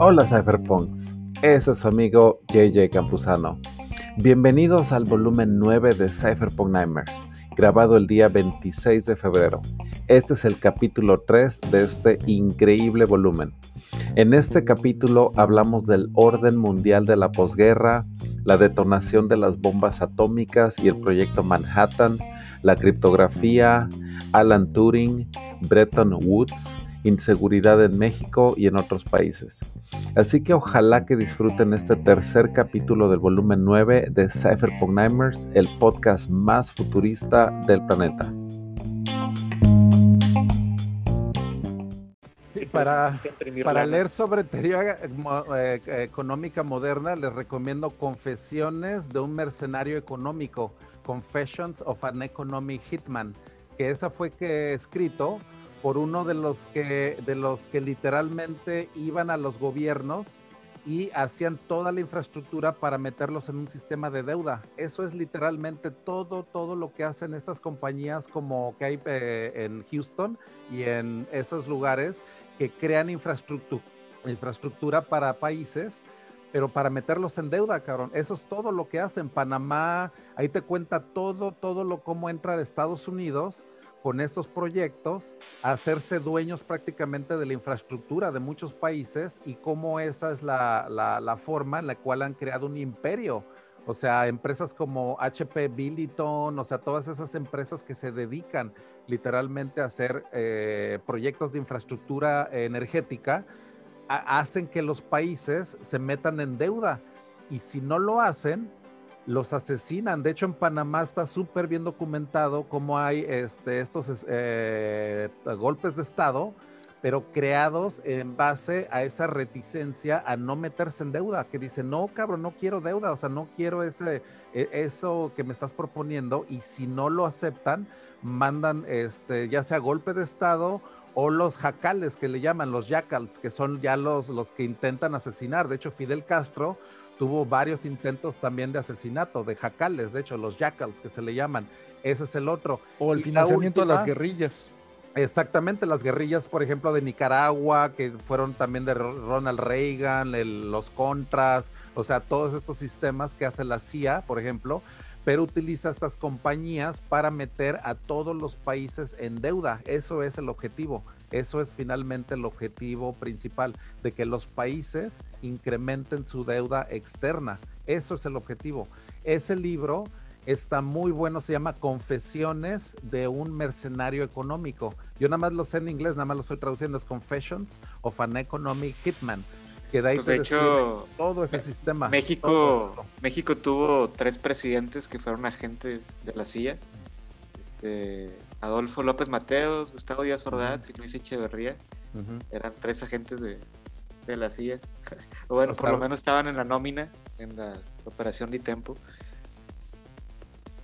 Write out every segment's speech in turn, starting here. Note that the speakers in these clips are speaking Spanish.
Hola Cypherpunks, ese es su amigo JJ Campuzano. Bienvenidos al volumen 9 de Cypherpunk Nightmares, grabado el día 26 de febrero. Este es el capítulo 3 de este increíble volumen. En este capítulo hablamos del orden mundial de la posguerra, la detonación de las bombas atómicas y el proyecto Manhattan, la criptografía, Alan Turing, Bretton Woods, inseguridad en México y en otros países. Así que ojalá que disfruten este tercer capítulo del volumen 9 de Cypherpunk Nightmares, el podcast más futurista del planeta. Para, para leer sobre teoría eh, económica moderna, les recomiendo Confesiones de un mercenario económico, Confessions of an Economic Hitman, que esa fue que escrito por uno de los que de los que literalmente iban a los gobiernos y hacían toda la infraestructura para meterlos en un sistema de deuda. Eso es literalmente todo, todo lo que hacen estas compañías como que hay eh, en Houston y en esos lugares que crean infraestructura, infraestructura para países, pero para meterlos en deuda, cabrón. Eso es todo lo que hacen. Panamá, ahí te cuenta todo, todo lo cómo entra de Estados Unidos con estos proyectos a hacerse dueños prácticamente de la infraestructura de muchos países y cómo esa es la, la, forma en la cual han creado un imperio. O sea, empresas como HP Billiton, o sea, todas esas empresas que se dedican literalmente a hacer eh, proyectos de infraestructura energética, hacen que los países se metan en deuda. Y si no lo hacen, los asesinan. De hecho, en Panamá está súper bien documentado cómo hay este, estos eh, golpes de Estado, pero creados en base a esa reticencia a no meterse en deuda, que dice, no, cabrón, no quiero deuda, o sea, no quiero ese, e, eso que me estás proponiendo, y si no lo aceptan, mandan este, ya sea golpe de Estado o los jacales que le llaman, los jackals, que son ya los, los que intentan asesinar. De hecho, Fidel Castro tuvo varios intentos también de asesinato, de jacales, de hecho, los jackals que se le llaman. Ese es el otro. O el financiamiento de las guerrillas. Exactamente, las guerrillas, por ejemplo, de Nicaragua, que fueron también de Ronald Reagan, los contras, o sea, todos estos sistemas que hace la CIA, por ejemplo, pero utiliza estas compañías para meter a todos los países en deuda. Eso es el objetivo. Eso es finalmente el objetivo principal, de que los países incrementen su deuda externa. Eso es el objetivo. Ese libro está muy bueno, se llama Confesiones de un mercenario económico. Yo nada más lo sé en inglés, nada más lo estoy traduciendo, es Confessions of an Economic Hitman que de ahí pues, hecho todo ese sistema. México, México tuvo tres presidentes que fueron agentes de la CIA. Este, Adolfo López Mateos, Gustavo Díaz Ordaz y Luis Echeverría. Eran tres agentes de, la CIA. bueno, por lo menos estaban en la nómina, en la operación Tempo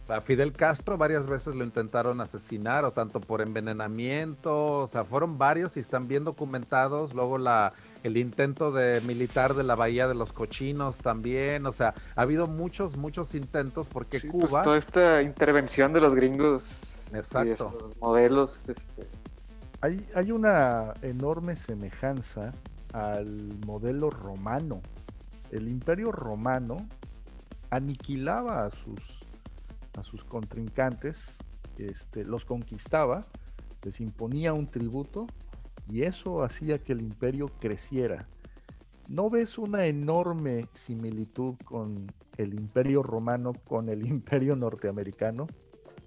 a Fidel Castro varias veces lo intentaron asesinar, o tanto por envenenamiento, o sea, fueron varios y están bien documentados. Luego la, el intento de militar de la Bahía de los Cochinos también, o sea, ha habido muchos, muchos intentos porque pues, Cuba... toda esta intervención de los gringos, Exacto. modelos, este... Hay, hay una enorme semejanza al modelo romano. El imperio romano aniquilaba a sus a sus contrincantes, este, los conquistaba, les imponía un tributo y eso hacía que el imperio creciera. ¿No ves una enorme similitud con el imperio romano con el imperio norteamericano?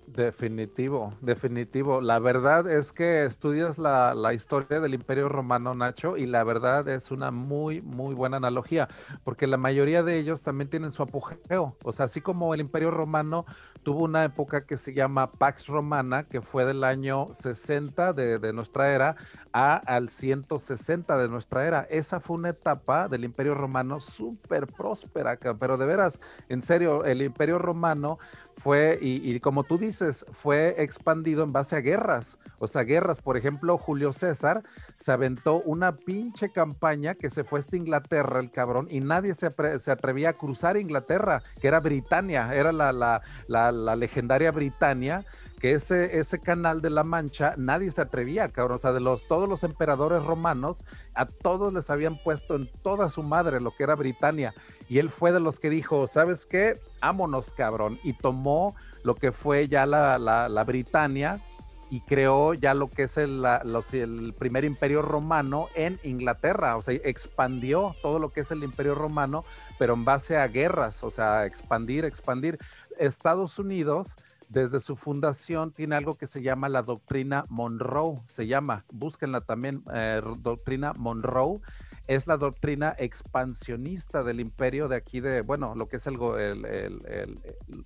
Definitivo, definitivo. La verdad es que estudias la, historia del Imperio Romano, Nacho, y la verdad es una muy, muy buena analogía, porque la mayoría de ellos también tienen su apogeo. O sea, así como el Imperio Romano tuvo una época que se llama Pax Romana, que fue del año 60 de, de nuestra era a, al 160 de nuestra era. Esa fue una etapa del Imperio Romano súper próspera, pero de veras, en serio, el Imperio Romano fue, y, como tú dices, fue expandido en base a guerras. O sea, guerras, por ejemplo, Julio César se aventó una pinche campaña que se fue hasta Inglaterra, el cabrón, y nadie se, atrevía a cruzar Inglaterra, que era Britania, era la, la, la, la legendaria Britania que ese, ese canal de la Mancha nadie se atrevía, cabrón. O sea, de los, todos los emperadores romanos, a todos les habían puesto en toda su madre lo que era Britania. Y él fue de los que dijo, ¿sabes qué? Ámonos, cabrón. Y tomó lo que fue ya la, la, Britania y creó ya lo que es el, el, primer imperio romano en Inglaterra, o sea, expandió todo lo que es el imperio romano, pero en base a guerras, o sea, expandir, expandir. Estados Unidos, desde su fundación, tiene algo que se llama la doctrina Monroe, se llama, búsquenla también, eh, doctrina Monroe, es la doctrina expansionista del imperio de aquí de, bueno, lo que es el,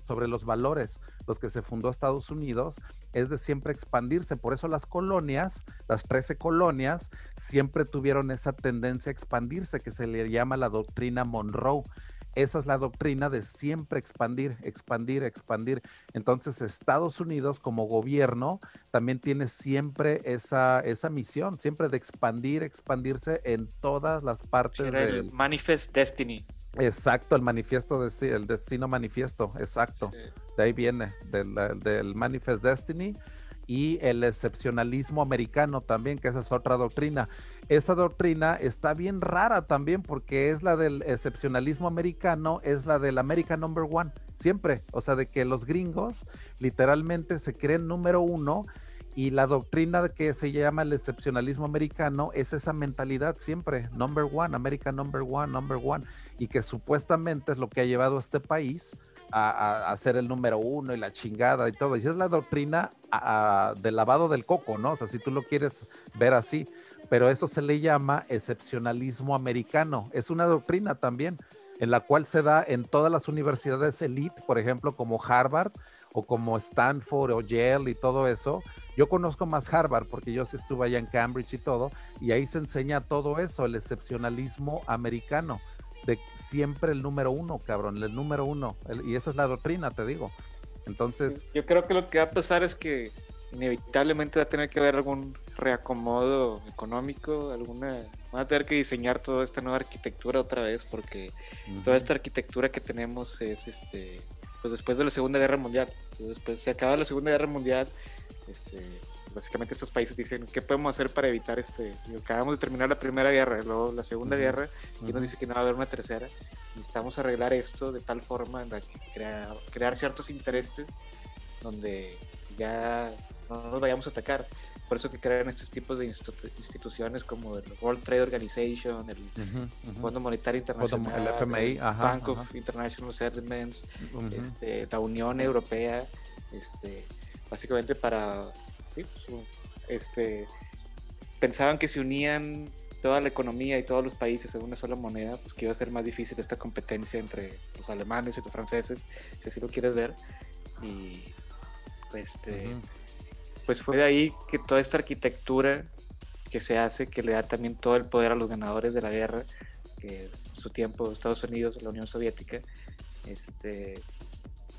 sobre los valores, los que se fundó Estados Unidos, es de siempre expandirse. Por eso las colonias, las 13 colonias, siempre tuvieron esa tendencia a expandirse, que se le llama la doctrina Monroe. Esa es la doctrina de siempre expandir, expandir, expandir. Entonces Estados Unidos como gobierno también tiene siempre esa, esa misión, siempre de expandir, expandirse en todas las partes del... Manifest Destiny. Exacto, el manifiesto, de, el destino manifiesto, exacto. De ahí viene, del, del Manifest Destiny y el excepcionalismo americano también, que esa es otra doctrina esa doctrina está bien rara también porque es la del excepcionalismo americano, es la del American Number One, siempre. O sea, de que los gringos literalmente se creen número uno y la doctrina que se llama el excepcionalismo americano es esa mentalidad siempre, number one, American number one, number one, y que supuestamente es lo que ha llevado a este país a, ser el número uno y la chingada y todo. Y es la doctrina del lavado del coco, ¿no? O sea, si tú lo quieres ver así pero eso se le llama excepcionalismo americano. Es una doctrina también en la cual se da en todas las universidades elite, por ejemplo, como Harvard o como Stanford o Yale y todo eso. Yo conozco más Harvard porque yo sí estuve allá en Cambridge y todo, y ahí se enseña todo eso, el excepcionalismo americano, de siempre el número uno, cabrón, el número uno. y esa es la doctrina, te digo. Entonces... Yo creo que lo que va a pasar es que inevitablemente va a tener que haber algún reacomodo económico, alguna van a tener que diseñar toda esta nueva arquitectura otra vez porque toda esta arquitectura que tenemos es este pues después de la Segunda Guerra Mundial. después se acaba la Segunda Guerra Mundial, este básicamente estos países dicen qué podemos hacer para evitar este acabamos de terminar la primera guerra luego la segunda guerra y nos dice que no va a haber una tercera necesitamos arreglar esto de tal forma en la que crear, crear ciertos intereses donde ya no nos vayamos a atacar. Por eso que crean estos tipos de instituciones como el World Trade Organization, el Fondo Monetario Internacional, el FMI, Bank of International Settlements, este, la Unión Europea, este, básicamente para, sí, pues, este, pensaban que se unían toda la economía y todos los países en una sola moneda, pues que iba a ser más difícil esta competencia entre los alemanes y los franceses, si así lo quieres ver. Y este, pues fue de ahí que toda esta arquitectura que se hace, que le da también todo el poder a los ganadores de la guerra, que en su tiempo Estados Unidos, la Unión Soviética, este,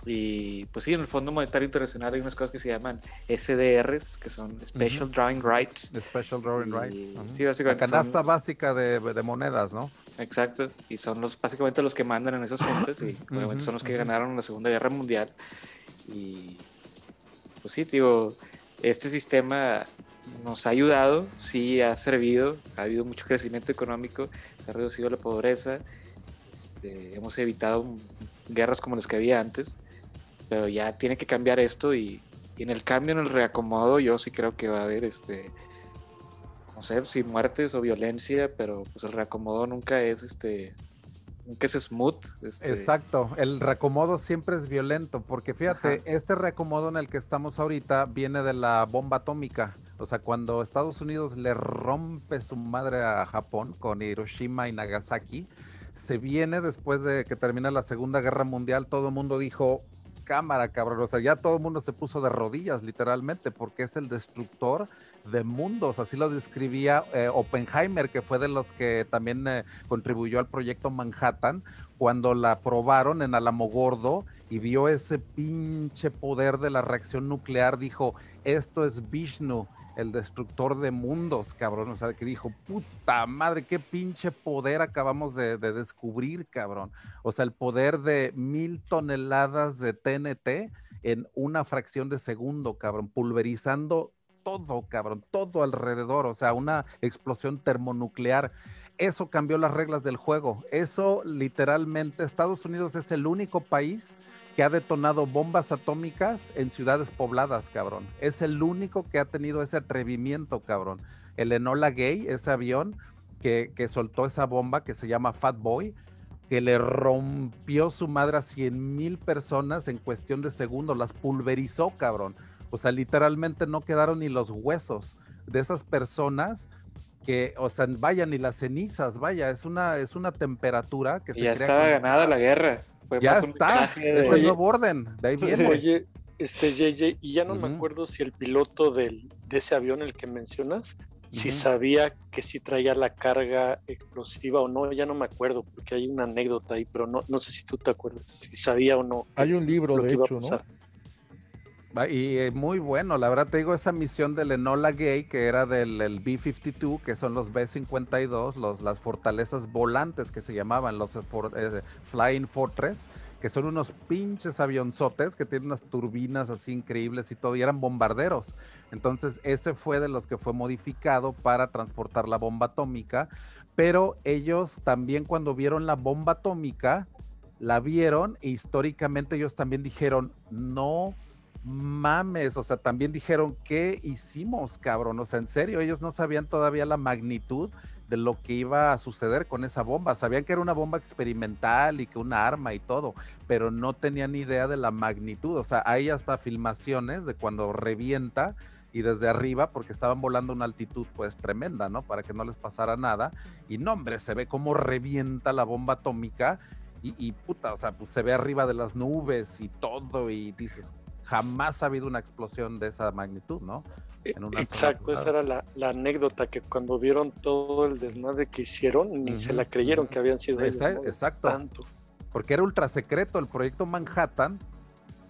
y pues sí, en el Fondo Monetario Internacional hay unas cosas que se llaman SDRs, que son Special Drawing Rights. Special Drawing Rights. Sí, básicamente La canasta básica de, de, monedas, ¿no? Exacto, y son los básicamente los que mandan en esas gentes y obviamente son los que ganaron la Segunda Guerra Mundial. Y pues sí, digo, este sistema nos ha ayudado, sí ha servido, ha habido mucho crecimiento económico, se ha reducido la pobreza, este, hemos evitado guerras como las que había antes, pero ya tiene que cambiar esto y, en el cambio, en el reacomodo, yo sí creo que va a haber, este, no sé si muertes o violencia, pero pues el reacomodo nunca es este que es smooth. Este... Exacto, el reacomodo siempre es violento, porque fíjate, este reacomodo en el que estamos ahorita viene de la bomba atómica. O sea, cuando Estados Unidos le rompe su madre a Japón con Hiroshima y Nagasaki, se viene después de que termina la Segunda Guerra Mundial, todo el mundo dijo, cámara, cabrón. O sea, ya todo el mundo se puso de rodillas, literalmente, porque es el destructor de mundos. Así lo describía eh, Oppenheimer, que fue de los que también eh, contribuyó al proyecto Manhattan, cuando la probaron en Alamogordo y vio ese pinche poder de la reacción nuclear, dijo: Esto es Vishnu el destructor de mundos, cabrón. O sea, que dijo, puta madre, qué pinche poder acabamos de, descubrir, cabrón. O sea, el poder de mil toneladas de TNT en una fracción de segundo, cabrón, pulverizando todo, cabrón, todo alrededor, o sea, una explosión termonuclear. Eso cambió las reglas del juego. Eso literalmente, Estados Unidos es el único país que ha detonado bombas atómicas en ciudades pobladas, cabrón. Es el único que ha tenido ese atrevimiento, cabrón. El Enola Gay, ese avión que, que soltó esa bomba que se llama Fat Boy, que le rompió su madre a 100 mil personas en cuestión de segundos, las pulverizó, cabrón. O sea, literalmente no quedaron ni los huesos de esas personas que, o sea, vaya, ni las cenizas, vaya, es una, es una temperatura que se ya estaba ganada la guerra. ya está, es el nuevo orden, de ahí viene. Oye, este JJ, y ya no me acuerdo si el piloto del, de ese avión, el que mencionas, si sabía que si traía la carga explosiva o no, ya no me acuerdo, porque hay una anécdota ahí, pero no, no sé si tú te acuerdas, si sabía o no. Hay un libro, de hecho, ¿no? Y eh, muy bueno, la verdad te digo, esa misión del Enola Gay, que era del B-52, que son los B-52, los, las fortalezas volantes que se llamaban, los eh, Flying Fortress, que son unos pinches avionzotes que tienen unas turbinas así increíbles y todo, y eran bombarderos. Entonces, ese fue de los que fue modificado para transportar la bomba atómica, pero ellos también cuando vieron la bomba atómica, la vieron e históricamente ellos también dijeron, no mames, o sea, también dijeron, ¿qué hicimos, cabrón? O sea, en serio, ellos no sabían todavía la magnitud de lo que iba a suceder con esa bomba. Sabían que era una bomba experimental y que una arma y todo, pero no tenían idea de la magnitud. O sea, hay hasta filmaciones de cuando revienta y desde arriba, porque estaban volando a una altitud pues tremenda, ¿no? Para que no les pasara nada. Y no, hombre, se ve cómo revienta la bomba atómica y, y, puta, o sea, pues se ve arriba de las nubes y todo y dices, jamás ha habido una explosión de esa magnitud, ¿no? E, exacto, esa era la, anécdota que cuando vieron todo el desmadre que hicieron, ni se la creyeron que habían sido ellos. Exacto. Porque era ultra secreto el proyecto Manhattan.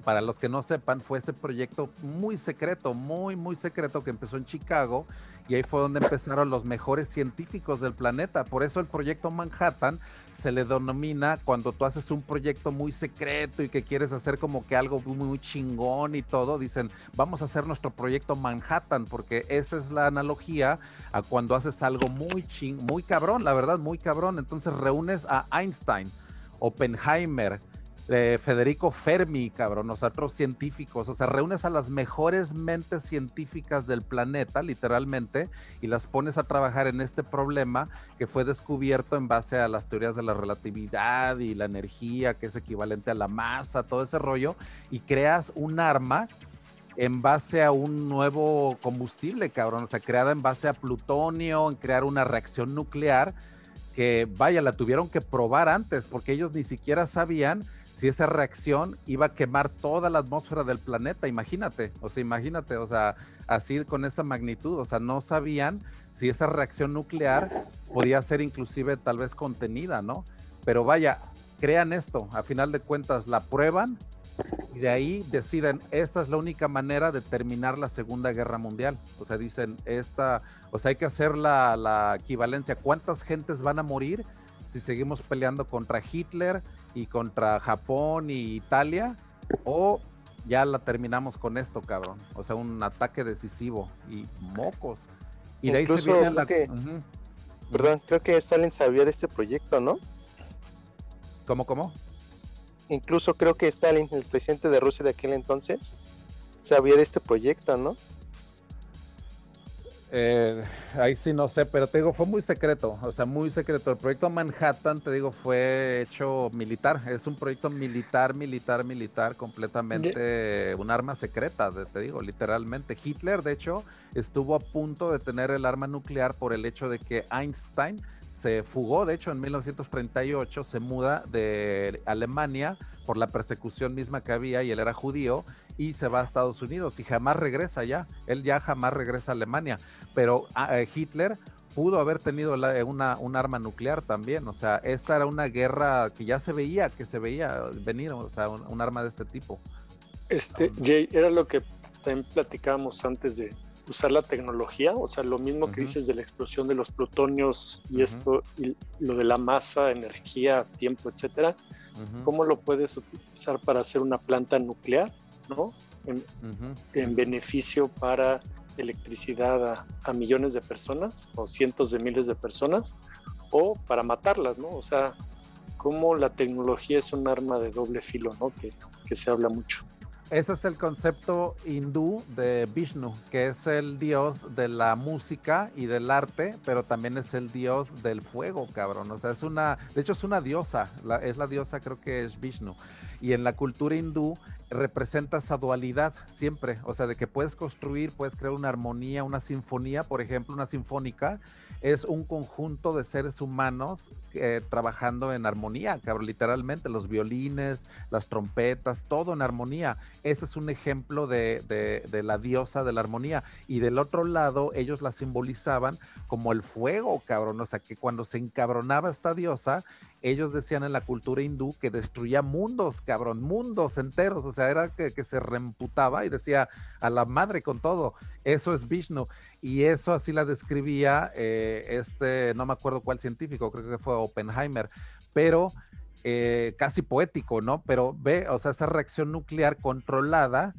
Para los que no sepan, fue ese proyecto muy secreto, muy, muy secreto que empezó en Chicago y ahí fue donde empezaron los mejores científicos del planeta. Por eso el proyecto Manhattan se le denomina cuando tú haces un proyecto muy secreto y que quieres hacer como que algo muy, chingón y todo, dicen, vamos a hacer nuestro proyecto Manhattan, porque esa es la analogía a cuando haces algo muy ching, muy cabrón, la verdad, muy cabrón. Entonces reúnes a Einstein, Oppenheimer, Federico Fermi, cabrón, nosotros científicos, o sea, reúnes a las mejores mentes científicas del planeta, literalmente, y las pones a trabajar en este problema que fue descubierto en base a las teorías de la relatividad y la energía, que es equivalente a la masa, todo ese rollo, y creas un arma en base a un nuevo combustible, cabrón, o sea, creada en base a plutonio, en crear una reacción nuclear que, vaya, la tuvieron que probar antes, porque ellos ni siquiera sabían si esa reacción iba a quemar toda la atmósfera del planeta, imagínate, o sea, imagínate, o sea, así con esa magnitud, o sea, no sabían si esa reacción nuclear podía ser inclusive tal vez contenida, ¿no? Pero vaya, crean esto, a final de cuentas la prueban y de ahí deciden, esta es la única manera de terminar la Segunda Guerra Mundial. O sea, dicen, esta, o sea, hay que hacer la, la equivalencia, ¿cuántas gentes van a morir si seguimos peleando contra Hitler? y contra Japón y Italia, o ya la terminamos con esto, cabrón. O sea, un ataque decisivo y mocos. Y de ahí se viene la... Perdón, creo que Stalin sabía de este proyecto, ¿no? ¿Cómo, cómo? Incluso creo que Stalin, el presidente de Rusia de aquel entonces, sabía de este proyecto, ¿no? Eh, ahí sí no sé, pero te digo, fue muy secreto, o sea, muy secreto. El proyecto Manhattan, te digo, fue hecho militar, es un proyecto militar, militar, militar, completamente un arma secreta, te digo, literalmente. Hitler, de hecho, estuvo a punto de tener el arma nuclear por el hecho de que Einstein se fugó, de hecho, en 1938, se muda de Alemania por la persecución misma que había y él era judío y se va a Estados Unidos y jamás regresa ya. Él ya jamás regresa a Alemania. Pero ah, eh, Hitler pudo haber tenido una, un arma nuclear también. O sea, esta era una guerra que ya se veía, que se veía venir, o sea, un, arma de este tipo. Este, Jay, era lo que también platicábamos antes de usar la tecnología, o sea, lo mismo que dices de la explosión de los plutonios y esto, y lo de la masa, energía, tiempo, etcétera. ¿Cómo lo puedes utilizar para hacer una planta nuclear? ¿no? En, beneficio para electricidad a, millones de personas o cientos de miles de personas o para matarlas, ¿no? O sea, cómo la tecnología es un arma de doble filo, ¿no? Que, que se habla mucho. Ese es el concepto hindú de Vishnu, que es el dios de la música y del arte, pero también es el dios del fuego, cabrón. O sea, es una, de hecho es una diosa, es la diosa creo que es Vishnu. Y en la cultura hindú representa esa dualidad siempre, o sea, de que puedes construir, puedes crear una armonía, una sinfonía, por ejemplo, una sinfónica, es un conjunto de seres humanos eh, trabajando en armonía, cabrón, literalmente, los violines, las trompetas, todo en armonía. Ese es un ejemplo de, de, la diosa de la armonía. Y del otro lado, ellos la simbolizaban como el fuego, cabrón, o sea, que cuando se encabronaba esta diosa, ellos decían en la cultura hindú que destruía mundos, cabrón, mundos enteros, o sea, era que, se reemputaba y decía a la madre con todo, eso es Vishnu, y eso así la describía eh, este, no me acuerdo cuál científico, creo que fue Oppenheimer, pero eh, casi poético, ¿no? Pero ve, o sea, esa reacción nuclear controlada,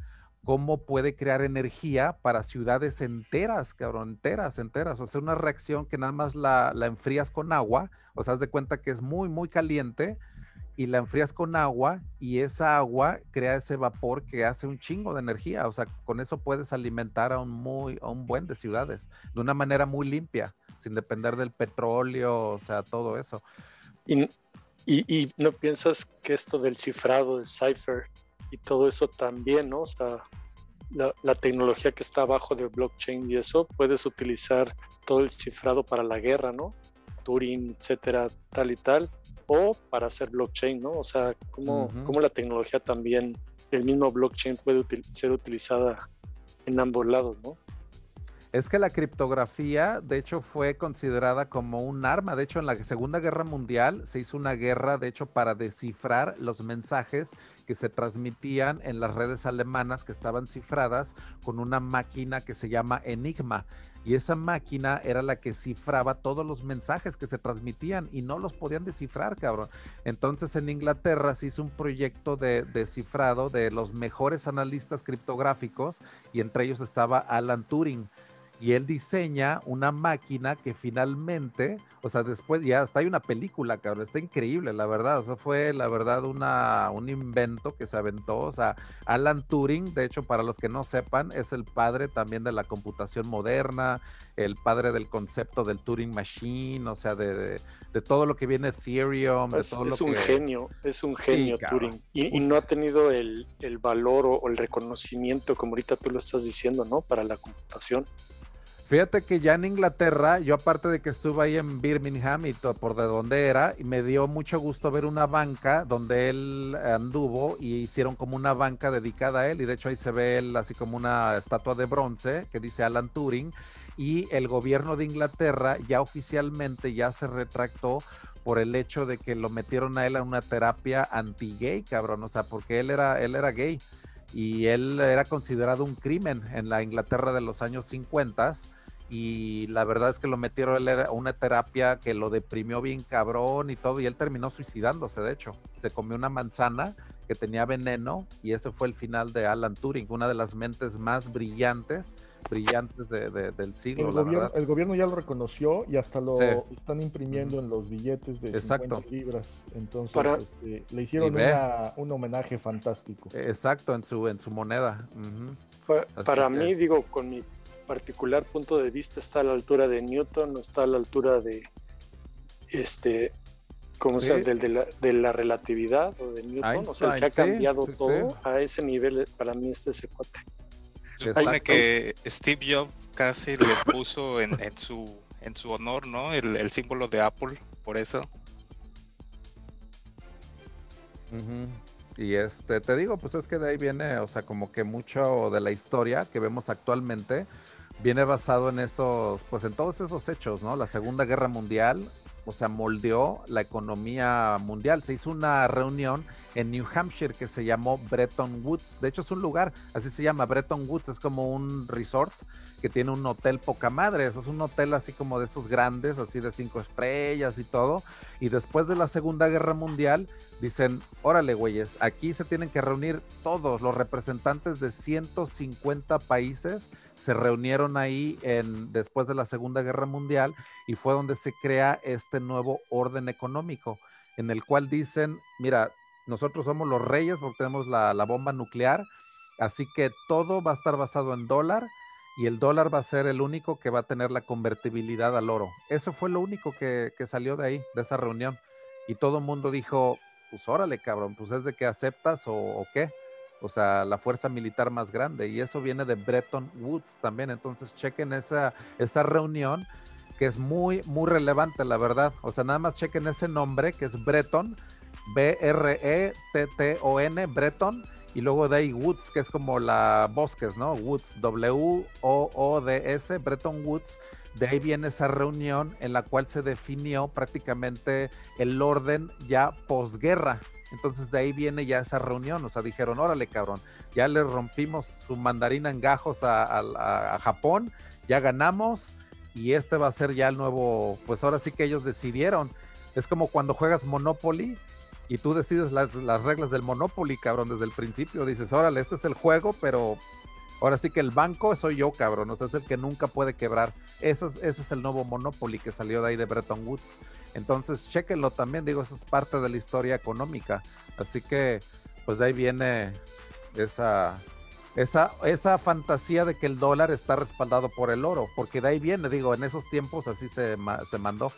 cómo puede crear energía para ciudades enteras, cabrón, enteras, enteras. Sea, una reacción que nada más la, enfrías con agua, o sea, haz de cuenta que es muy, muy caliente y la enfrías con agua y esa agua crea ese vapor que hace un chingo de energía. O sea, con eso puedes alimentar a un, muy, a un buen de ciudades de una manera muy limpia, sin depender del petróleo, o sea, todo eso. Y, y, y no piensas que esto del cifrado, de cipher, y todo eso también, ¿no? O sea, la, tecnología que está abajo del blockchain y eso, puedes utilizar todo el cifrado para la guerra, ¿no? Turing, etcétera, tal y tal, o para hacer blockchain, ¿no? O sea, cómo, la tecnología también, el mismo blockchain puede ser utilizada en ambos lados, ¿no? Es que la criptografía, de hecho, fue considerada como un arma. De hecho, en la Segunda Guerra Mundial se hizo una guerra, de hecho, para descifrar los mensajes que se transmitían en las redes alemanas que estaban cifradas con una máquina que se llama Enigma. Y esa máquina era la que cifraba todos los mensajes que se transmitían y no los podían descifrar, cabrón. Entonces en Inglaterra se hizo un proyecto de descifrado de los mejores analistas criptográficos y entre ellos estaba Alan Turing y él diseña una máquina que finalmente, o sea, después ya hasta hay una película, cabrón, está increíble, la verdad, o sea, fue la verdad una, un invento que se aventó, o sea, Alan Turing, de hecho, para los que no sepan, es el padre también de la computación moderna, el padre del concepto del Turing Machine, o sea, de, de, todo lo que viene Ethereum. Es, todo es un genio, es un genio Turing. Y, no ha tenido el, el valor o, el reconocimiento, como ahorita tú lo estás diciendo, ¿no? Para la computación. Fíjate que ya en Inglaterra, yo aparte de que estuve ahí en Birmingham y por de donde era, y me dio mucho gusto ver una banca donde él anduvo y hicieron como una banca dedicada a él, y de hecho ahí se ve él así como una estatua de bronce que dice Alan Turing, y el gobierno de Inglaterra ya oficialmente ya se retractó por el hecho de que lo metieron a él a una terapia anti-gay, cabrón, o sea, porque él era, él era gay y él era considerado un crimen en la Inglaterra de los años 50 y la verdad es que lo metieron a una terapia que lo deprimió bien cabrón y todo, y él terminó suicidándose, de hecho. Se comió una manzana que tenía veneno y ese fue el final de Alan Turing, una de las mentes más brillantes, brillantes del siglo. El, gobierno, el gobierno ya lo reconoció y hasta lo están imprimiendo en los billetes de Exacto. 50 libras. Entonces este, le hicieron un homenaje fantástico. Exacto, en su, en su moneda. Para mí, digo, con mi particular punto de vista está a la altura de Newton, está a la altura de este como sea, del, de, la, de, la, relatividad o de Newton, o sea, que ha cambiado todo a ese nivel para mí este ese cuate. Supone que Steve Jobs casi le puso en, en su en su honor, ¿no? El, el símbolo de Apple, por eso. Y este, te digo, pues es que de ahí viene, o sea, como que mucho de la historia que vemos actualmente viene basado en esos, pues en todos esos hechos, ¿no? La Segunda Guerra Mundial, o sea, moldeó la economía mundial. Se hizo una reunión en New Hampshire que se llamó Bretton Woods. De hecho, es un lugar, así se llama, Bretton Woods, es como un resort que tiene un hotel poca madre. Es un hotel así como de esos grandes, así de cinco estrellas y todo. Y después de la Segunda Guerra Mundial, dicen, órale, güeyes, aquí se tienen que reunir todos los representantes de 150 países. Se reunieron ahí después de la Segunda Guerra Mundial y fue donde se crea este nuevo orden económico, en el cual dicen, mira, nosotros somos los reyes porque tenemos la, la bomba nuclear, así que todo va a estar basado en dólar y el dólar va a ser el único que va a tener la convertibilidad al oro. Eso fue lo único que, salió de ahí, de esa reunión. Y todo el mundo dijo, pues órale, cabrón, pues es de que aceptas o, qué. O sea, la fuerza militar más grande. Y eso viene de Bretton Woods también. Entonces, chequen esa, esa reunión que es muy, muy relevante, la verdad. O sea, nada más chequen ese nombre que es Bretton, B-R-E-T-T-O-N, Bretton y luego de ahí Woods, que es como la Bosques, ¿no? Woods, W-O-O-D-S, Bretton Woods. De ahí viene esa reunión en la cual se definió prácticamente el orden ya posguerra. Entonces de ahí viene ya esa reunión. O sea, dijeron, órale, cabrón, ya le rompimos su mandarina en gajos a, Japón, ya ganamos y este va a ser ya el nuevo, pues ahora sí que ellos decidieron. Es como cuando juegas Monopoly y tú decides las, reglas del Monopoly, cabrón, desde el principio. Dices, órale, este es el juego, pero ahora sí que el banco soy yo, cabrón. O sea, es el que nunca puede quebrar. Ese es, ese es el nuevo Monopoly que salió de ahí de Bretton Woods. Entonces, chéquenlo también, digo, eso es parte de la historia económica. Así que, pues de ahí viene esa, esa, esa fantasía de que el dólar está respaldado por el oro, porque de ahí viene, digo, en esos tiempos así se, se mandó.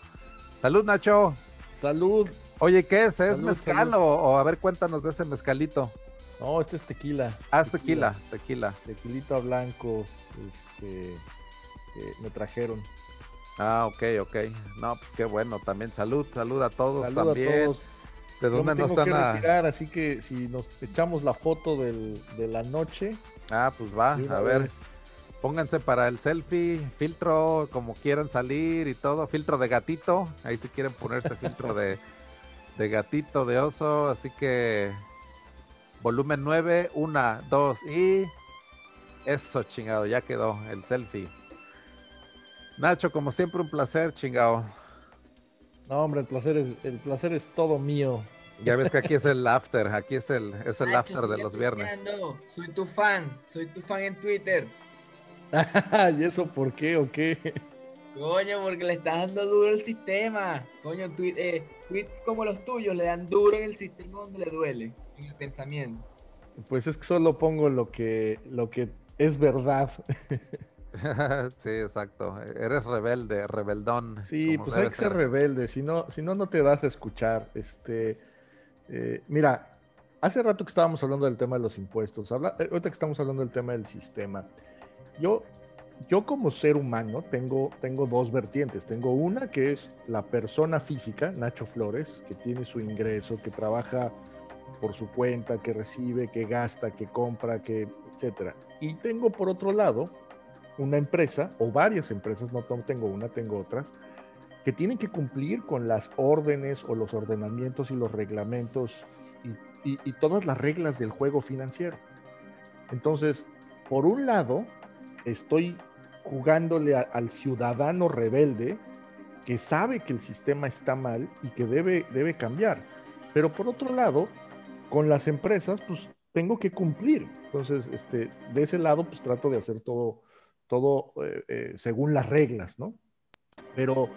Salud, Nacho. Salud. Oye, ¿qué es? ¿Es mezcal O, a ver, cuéntanos de ese mezcalito? No, este es tequila. Ah, es tequila, tequila. Tequilita blanco, este, me trajeron. Ah, ok, ok. No, pues qué bueno, también salud, salud a todos también. A todos. ¿De dónde nos están a... retirar, así que si nos echamos la foto del, de la noche. Ah, pues va, a ver. Pónganse para el selfie, filtro, como quieran salir y todo, filtro de gatito, ahí si quieren ponerse filtro de, de gatito, de oso, así que volumen 9, 1, 2 y eso chingado, ya quedó el selfie. Nacho, como siempre un placer, chingado. No, hombre, el placer es, el placer es todo mío. Ya ves que aquí es el after, aquí es el, es el after de los viernes. Soy tu fan, soy tu fan en Twitter. ¿Y eso por qué o qué? Coño, porque le estás dando duro el sistema. Coño, eh, tweets como los tuyos le dan duro en el sistema donde le duele, en el pensamiento. Pues es que solo pongo lo que, lo que es verdad. sí, exacto. Eres rebelde, rebeldón. Sí, pues hay que ser, rebelde, si no, si no, no te das a escuchar. Este, eh, mira, hace rato que estábamos hablando del tema de los impuestos, habla, eh, ahorita que estamos hablando del tema del sistema. Yo yo como ser humano tengo, tengo dos vertientes. Tengo una que es la persona física, Nacho Flores, que tiene su ingreso, que trabaja por su cuenta, que recibe, que gasta, que compra, que etcétera. Y tengo por otro lado una empresa o varias empresas, no tengo una, tengo otras, que tienen que cumplir con las órdenes o los ordenamientos y los reglamentos y todas las reglas del juego financiero. Entonces, por un lado, estoy jugándole al ciudadano rebelde que sabe que el sistema está mal y que debe, debe cambiar. Pero por otro lado, con las empresas, pues tengo que cumplir. Entonces, este, de ese lado, pues trato de hacer todo, todo eh, eh, según las reglas, ¿no? Pero,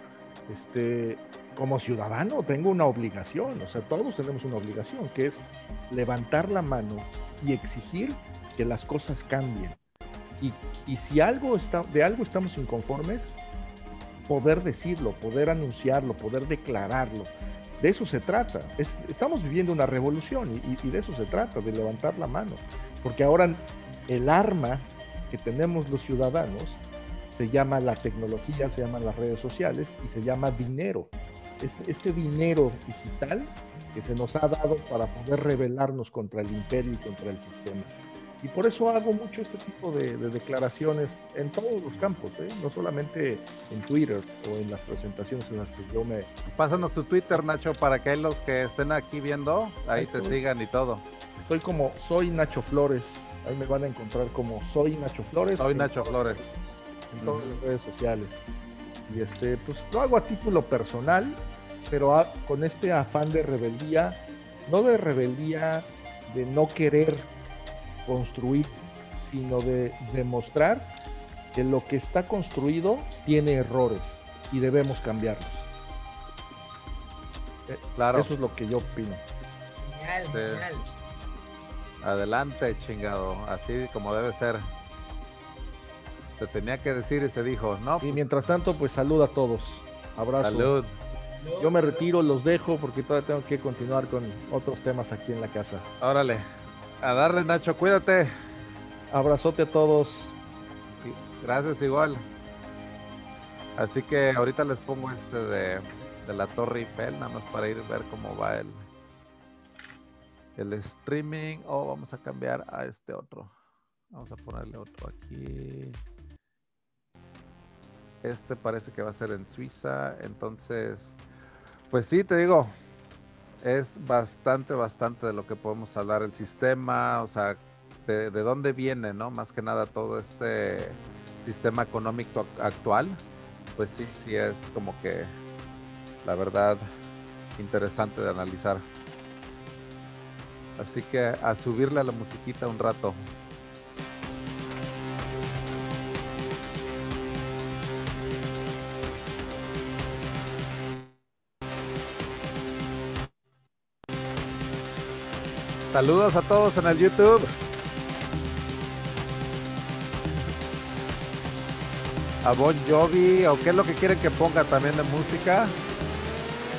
este, como ciudadano, tengo una obligación, o sea, todos tenemos una obligación, que es levantar la mano y exigir que las cosas cambien. Y, si algo está, de algo estamos inconformes, poder decirlo, poder anunciarlo, poder declararlo. De eso se trata. estamos viviendo una revolución y, de eso se trata, de levantar la mano. Porque ahora el arma que tenemos los ciudadanos se llama la tecnología, se llaman las redes sociales y se llama dinero. Este, este dinero digital que se nos ha dado para poder rebelarnos contra el imperio y contra el sistema. Y por eso hago mucho este tipo de, declaraciones en todos los campos, ¿eh? no solamente en Twitter o en las presentaciones en las que yo me... Pásanos tu Twitter, Nacho, para que los que estén aquí viendo, ahí te sigan y todo. Estoy como Soy Nacho Flores, ahí me van a encontrar como Soy Nacho Flores. Soy Nacho Flores. en todas las redes sociales. Y este, pues lo hago a título personal, pero con este afán de rebeldía, no de rebeldía de no querer construir, sino de demostrar que lo que está construido tiene errores y debemos cambiarlos. Eh, claro. Eso es lo que yo opino. Genial, genial. Adelante, chingado. Así como debe ser. Se tenía que decir y se dijo, ¿no? Y pues mientras tanto, pues salud a todos. Abrazo. Salud. Yo me retiro, los dejo porque todavía tengo que continuar con otros temas aquí en la casa. Órale. A darle, Nacho, cuídate. Abrazote a todos. Gracias igual. Así que ahorita les pongo este de, de la Torre Eiffel, nada más para ir a ver cómo va el, el streaming. O oh, vamos a cambiar a este otro. Vamos a ponerle otro aquí. Este parece que va a ser en Suiza. Entonces, pues sí, te digo, es bastante, bastante de lo que podemos hablar. El sistema, o sea, de, de dónde viene, ¿no? Más que nada todo este sistema económico actual, pues sí, sí es como que la verdad interesante de analizar. Así que a subirle a la musiquita un rato. Saludos a todos en el YouTube. a Bon Jovi o qué es lo que quieren que ponga también de música.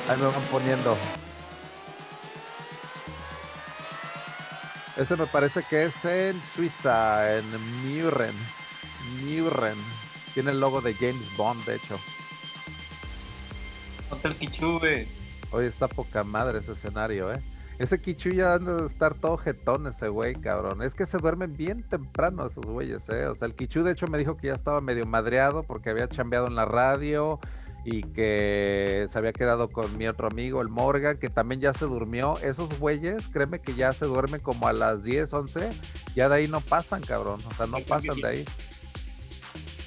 Ahí me van poniendo. Ese me parece que es en Suiza, en Muren. Muren. Tiene el logo de James Bond, de hecho. Hotel Kichube. Hoy está poca madre ese escenario, ¿eh? Ese Kichu ya anda de estar todo jetón ese güey, cabrón. Es que se duermen bien temprano esos güeyes, ¿eh? O sea, el Kichu de hecho me dijo que ya estaba medio madreado porque había chambeado en la radio y que se había quedado con mi otro amigo, el Morgan, que también ya se durmió. Esos güeyes, créeme que ya se duermen como a las 10, 11. Ya de ahí no pasan, cabrón. O sea, no pasan de ahí.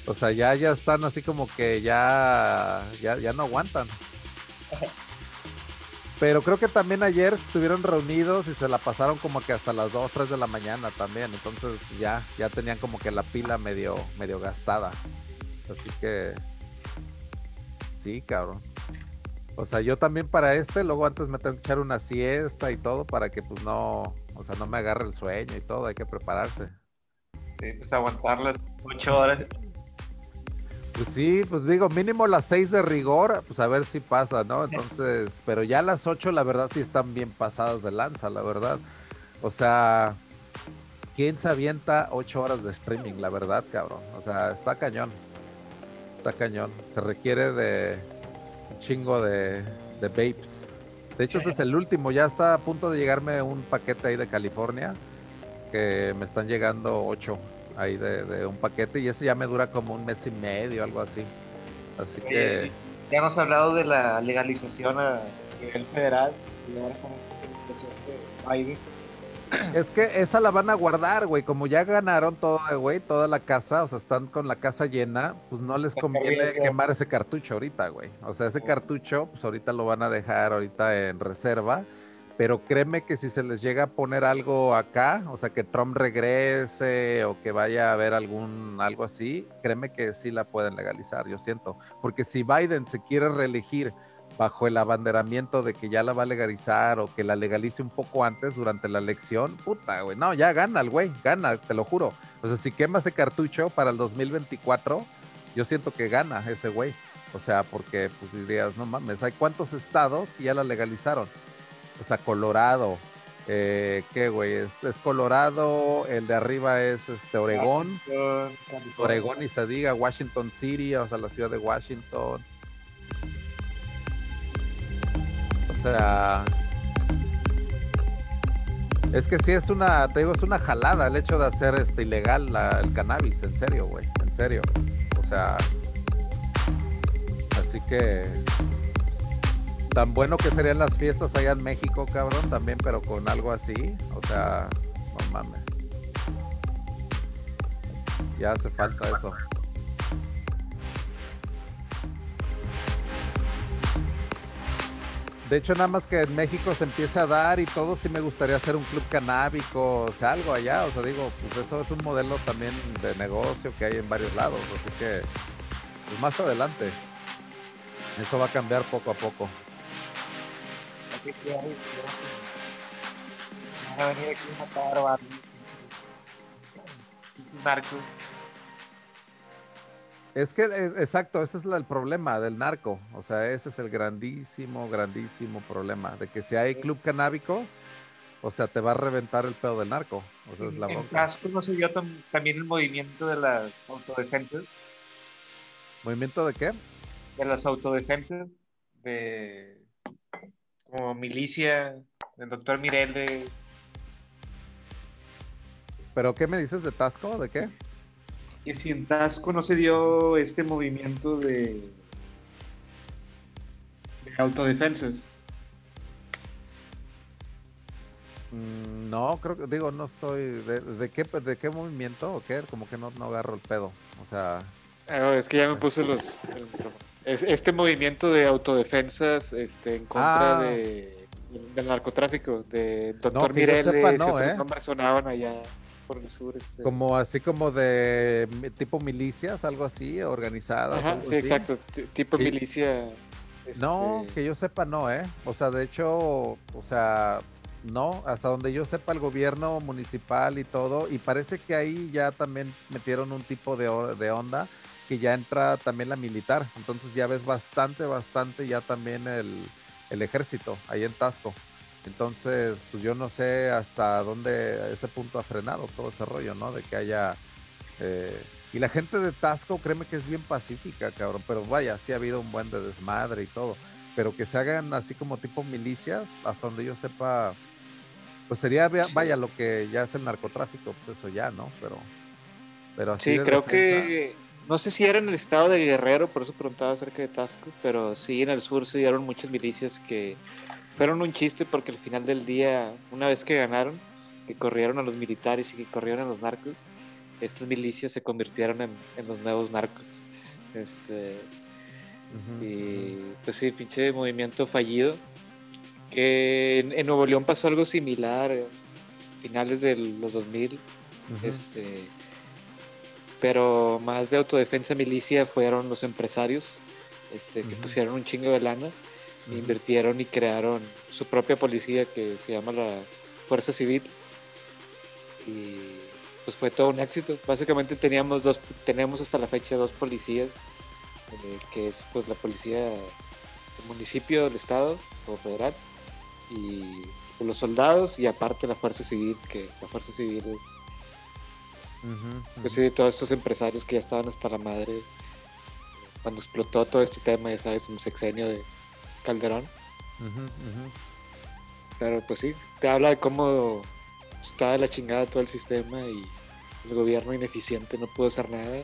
O sea, ya, ya están así como que ya, ya, ya no aguantan. Pero creo que también ayer estuvieron reunidos y se la pasaron como que hasta las 2, 3 de la mañana también. Entonces ya, ya tenían como que la pila medio, medio gastada. Así que sí, cabrón. O sea, yo también para este, luego antes me tengo que echar una siesta y todo para que pues no, o sea, no me agarre el sueño y todo, hay que prepararse. Sí, pues aguantar las 8 horas pues sí, pues digo, mínimo las seis de rigor, pues a ver si pasa, ¿no? Entonces, pero ya las ocho, la verdad, sí están bien pasadas de lanza, la verdad. O sea, ¿quién se avienta ocho horas de streaming, la verdad, cabrón? O sea, está cañón. Está cañón. Se requiere de un chingo de, de babes. De hecho, ese es el último. Ya está a punto de llegarme un paquete ahí de California. Que me están llegando ocho ahí de, un paquete y ese ya me dura como un mes y medio, algo así. Así que... Ya hemos hablado de la legalización a nivel federal Es que esa la van a guardar, güey. Como ya ganaron todo, güey, toda la casa, o sea, están con la casa llena, pues no les conviene quemar ese cartucho ahorita, güey. O sea, ese cartucho, pues ahorita lo van a dejar ahorita en reserva pero créeme que si se les llega a poner algo acá, o sea, que Trump regrese o que vaya a haber algún algo así, créeme que sí la pueden legalizar, yo siento, porque si Biden se quiere reelegir bajo el abanderamiento de que ya la va a legalizar o que la legalice un poco antes durante la elección, puta, güey, no, ya gana el güey, gana, te lo juro. O sea, si quema ese cartucho para el 2024, yo siento que gana ese güey. O sea, porque pues dirías, no mames, hay cuántos estados que ya la legalizaron o sea, Colorado. Eh, ¿Qué, güey? Es, Colorado, el de arriba es este Oregón. Oregón y se diga Washington City, o sea, la ciudad de Washington. O sea, es que sí es una, te digo, es una jalada el hecho de hacer este ilegal el cannabis, en serio, güey, en serio. O sea, así que tan bueno que serían las fiestas allá en México, cabrón, también, pero con algo así. O sea, no mames. Ya hace falta eso. De hecho, nada más que en México se empiece a dar y todo, sí me gustaría hacer un club canábico, o sea, algo allá. O sea, digo, pues eso es un modelo también de negocio que hay en varios lados. Así que, pues más adelante. Eso va a cambiar poco a poco. Es que, exacto, ese es el problema del narco. O sea, ese es el grandísimo, grandísimo problema. De que si hay club canábicos, o sea, te va a reventar el pedo del narco. O sea, es la en Casco no se vio también el movimiento de las autodefensas. ¿Movimiento de qué? De las autodefensas, de como milicia, del doctor Mirelle. ¿Pero qué me dices de Tasco? ¿De qué? que si en Tasco no se dio este movimiento de, de autodefensas. Mm, no, creo que, digo, no estoy. ¿De, qué, de qué movimiento o qué? Como que no, no agarro el pedo. O sea. Ah, es que ya me puse los. Este movimiento de autodefensas este, en contra ah. de, del narcotráfico, de doctor no, Mireles no, ¿eh? sonaban allá por el sur. Este. Como así como de tipo milicias, algo así, organizadas. Ajá, sí, exacto, tipo milicia. No, este que yo sepa no, ¿eh? O sea, de hecho, o sea, no, hasta donde yo sepa el gobierno municipal y todo, y parece que ahí ya también metieron un tipo de, de onda que ya entra también la militar, entonces ya ves bastante, bastante ya también el, el ejército ahí en Tasco. Entonces, pues yo no sé hasta dónde ese punto ha frenado todo ese rollo, ¿no? De que haya... Eh, y la gente de Tasco, créeme que es bien pacífica, cabrón, pero vaya, sí ha habido un buen de desmadre y todo. Pero que se hagan así como tipo milicias, hasta donde yo sepa, pues sería, vaya, lo que ya es el narcotráfico, pues eso ya, ¿no? Pero, pero así. Sí, creo que, no sé si era en el estado de Guerrero, por eso preguntaba acerca de Tasco, pero sí en el sur se dieron muchas milicias que fueron un chiste porque al final del día, una vez que ganaron, que corrieron a los militares y que corrieron a los narcos, estas milicias se convirtieron en, los nuevos narcos. Este, y pues sí, pinche movimiento fallido. Que en, Nuevo León pasó algo similar, a finales de los 2000. este, pero más de autodefensa milicia fueron los empresarios este, que pusieron un chingo de lana invirtieron y crearon su propia policía que se llama la Fuerza Civil. Y pues fue todo un éxito. Básicamente teníamos dos, tenemos hasta la fecha dos policías, eh, que es pues la policía del municipio, del estado o federal, y los soldados y aparte la Fuerza Civil, que la Fuerza Civil es pues sí, todos estos empresarios que ya estaban hasta la madre cuando explotó todo este tema, ya sabes, un sexenio de Calderón. Pero pues sí, te habla de cómo está de la chingada todo el sistema y el gobierno ineficiente no pudo hacer nada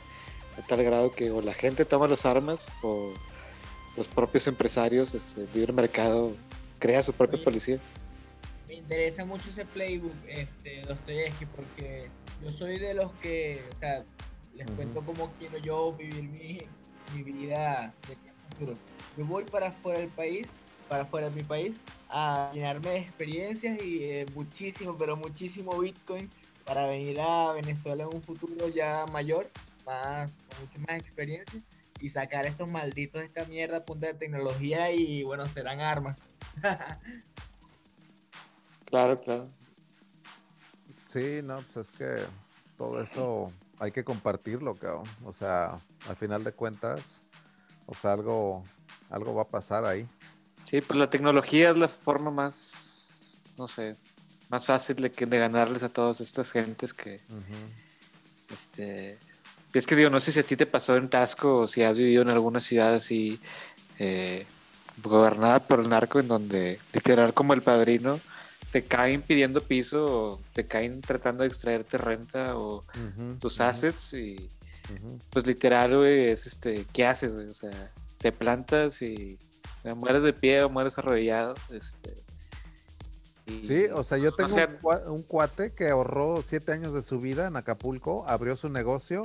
a tal grado que o la gente toma las armas o los propios empresarios, este, libre mercado, crea su propia policía. Me interesa mucho ese playbook, este, Dostoyevsky, porque yo soy de los que, o sea, les cuento cómo quiero yo vivir mi, mi vida de futuro yo voy para fuera del país, para fuera de mi país, a llenarme de experiencias y eh, muchísimo, pero muchísimo Bitcoin para venir a Venezuela en un futuro ya mayor, más, con mucho más experiencia y sacar estos malditos de esta mierda punta de tecnología y bueno, serán armas. claro, claro. Sí, no, pues es que todo eso hay que compartirlo, cabrón. O sea, al final de cuentas, o sea, algo, algo va a pasar ahí. Sí, pues la tecnología es la forma más, no sé, más fácil de, que, de ganarles a todas estas gentes que, este, es que digo, no sé si a ti te pasó en Tasco o si has vivido en alguna ciudad así eh, gobernada por el narco en donde literal como el padrino te caen pidiendo piso o te caen tratando de extraerte renta o tus assets y pues literal, es este, ¿qué haces, O sea, te plantas y mueres de pie o mueres arrodillado. Este, sí, o sea, yo tengo un, cuate que ahorró siete años de su vida en Acapulco, abrió su negocio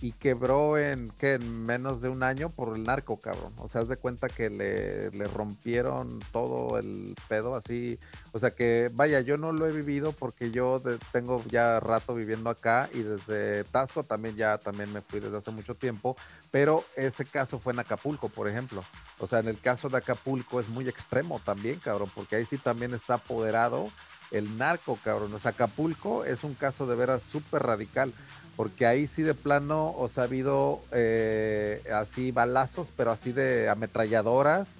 y quebró en, ¿qué? en menos de un año por el narco, cabrón. O sea, haz de cuenta que le, le, rompieron todo el pedo así. O sea que, vaya, yo no lo he vivido porque yo tengo ya rato viviendo acá y desde Tasco también ya también me fui desde hace mucho tiempo. Pero ese caso fue en Acapulco, por ejemplo. O sea, en el caso de Acapulco es muy extremo también, cabrón, porque ahí sí también está apoderado el narco, cabrón. O sea, Acapulco es un caso de veras súper radical porque ahí sí de plano os ha habido eh, así balazos, pero así de ametralladoras,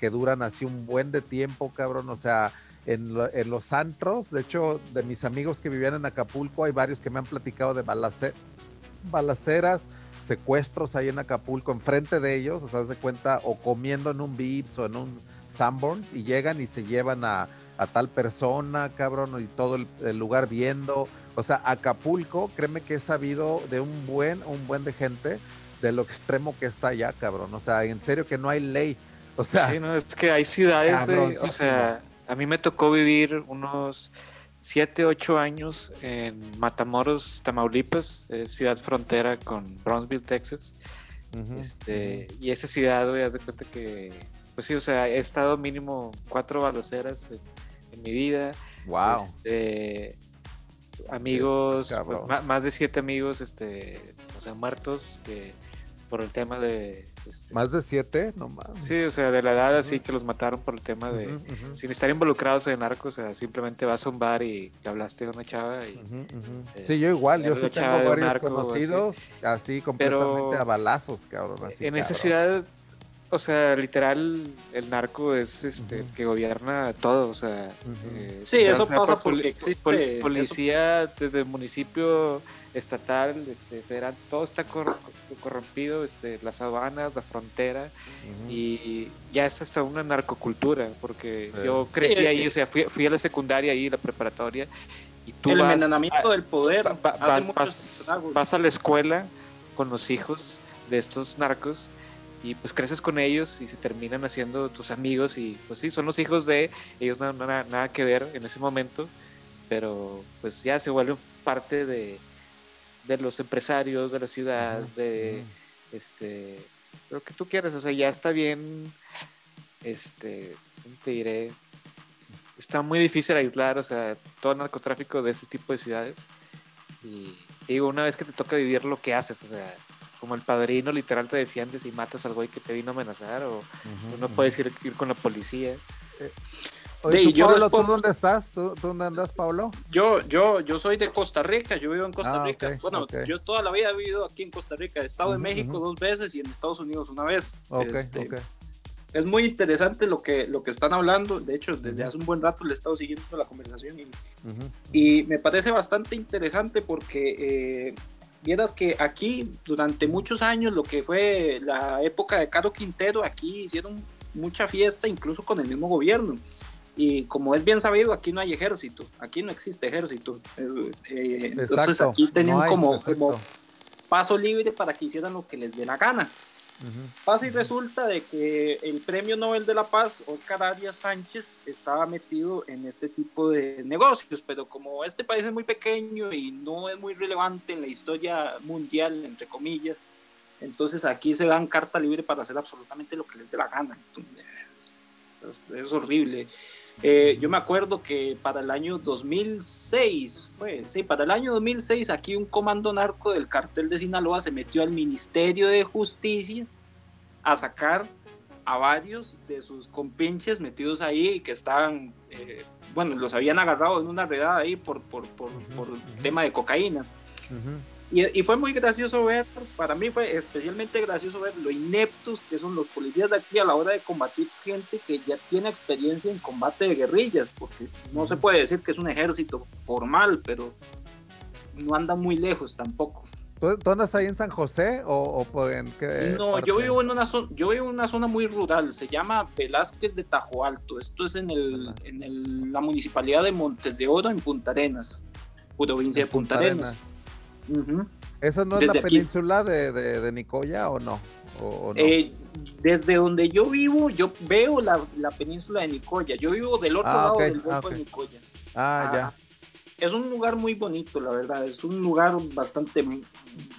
que duran así un buen de tiempo, cabrón, o sea, en, los antros, de hecho, de mis amigos que vivían en Acapulco, hay varios que me han platicado de balaceras, secuestros ahí en Acapulco, enfrente de ellos, o sea, se cuenta, o comiendo en un Vips o en un Sanborns, y llegan y se llevan a, tal persona, cabrón, y todo el lugar viendo, o sea, Acapulco, créeme que he sabido de un buen, un buen de gente de lo extremo que está allá, cabrón. O sea, en serio que no hay ley. O sea, sí, no, es que hay ciudades, o sea, a mí me tocó vivir unos 7, 8 años en Matamoros, Tamaulipas, ciudad frontera con Brownsville, Texas. este, Y esa ciudad, güey, haz de cuenta que, pues sí, o sea, he estado mínimo cuatro balaceras en, mi vida. Wow. Este, amigos, pues, más de siete amigos, este, o sea, muertos que por el tema de... Este, ¿Más de siete? No más. Sí, o sea, de la edad así que los mataron por el tema de... Sin estar involucrados en narcos, o sea, simplemente vas a un bar y le hablaste de una chava y... Eh, sí, yo igual, yo sí tengo varios conocidos así, completamente a balazos, cabrón. en esa ciudad o sea, literal, el narco es este que gobierna todo, o sea. Eh, sí, eso pasa porque existe. policía desde el municipio estatal, este, federal, todo está corrompido, este, las aduanas, la frontera, y ya es hasta una narcocultura, porque yo crecí ahí, o sea, fui, a la secundaria ahí, la preparatoria, y tú el envenenamiento del poder. vas a la escuela con los hijos de estos narcos y pues creces con ellos y se terminan haciendo tus amigos y pues sí, son los hijos de ellos nada, nada, nada que ver en ese momento, pero pues ya se vuelven parte de, de los empresarios de la ciudad, de este, lo que tú quieras, o sea, ya está bien, este, ¿cómo te diré? Está muy difícil aislar, o sea, todo el narcotráfico de ese tipo de ciudades. Y digo, una vez que te toca vivir lo que haces, o sea, como el padrino, literal te defiendes y matas al güey que te vino a amenazar, o no puedes ir, ir, con la policía. Eh, oye, yo ¿tú dónde estás? ¿Tú, dónde andas, Pablo? Yo, yo, yo soy de Costa Rica, yo vivo en Costa ah, Rica. bueno, yo toda la vida he vivido aquí en Costa Rica, he estado en México dos veces y en Estados Unidos una vez. Este, es muy interesante lo que, lo que están hablando. De hecho, desde hace un buen rato le he estado siguiendo la conversación y, y me parece bastante interesante porque eh, Vieras que aquí durante muchos años, lo que fue la época de Caro Quintero, aquí hicieron mucha fiesta, incluso con el mismo gobierno. Y como es bien sabido, aquí no hay ejército, aquí no existe ejército. Eh, eh, entonces aquí tenían como, como paso libre para que hicieran lo que les dé la gana. Pasa y resulta de que el Premio Nobel de la Paz, Oscar Arias Sánchez, estaba metido en este tipo de negocios, pero como este país es muy pequeño y no es muy relevante en la historia mundial, entre comillas, entonces aquí se dan carta libre para hacer absolutamente lo que les dé la gana. es, horrible. Eh, yo me acuerdo que para el año 2006, fue, sí, para el año 2006 aquí un comando narco del cartel de Sinaloa se metió al Ministerio de Justicia a sacar a varios de sus compinches metidos ahí que estaban, eh, bueno, los habían agarrado en una redada ahí por, por, por, por tema de cocaína. Y, fue muy gracioso ver, para mí fue especialmente gracioso ver lo ineptos que son los policías de aquí a la hora de combatir gente que ya tiene experiencia en combate de guerrillas, porque no se puede decir que es un ejército formal, pero no anda muy lejos tampoco. ¿Tú, andas ahí en San José o, en qué? No, yo vivo en una zona, yo vivo en una zona muy rural, se llama Velázquez de Tajo Alto. Esto es en el, en la municipalidad de Montes de Oro en Punta Arenas, provincia de Punta, Arenas. ¿Esa no es la península de, de, Nicoya o no? Eh, desde donde yo vivo, yo veo la, península de Nicoya. Yo vivo del otro ah, lado del Golfo de Nicoya. Ah, ya. Es un lugar muy bonito, la verdad. Es un lugar bastante.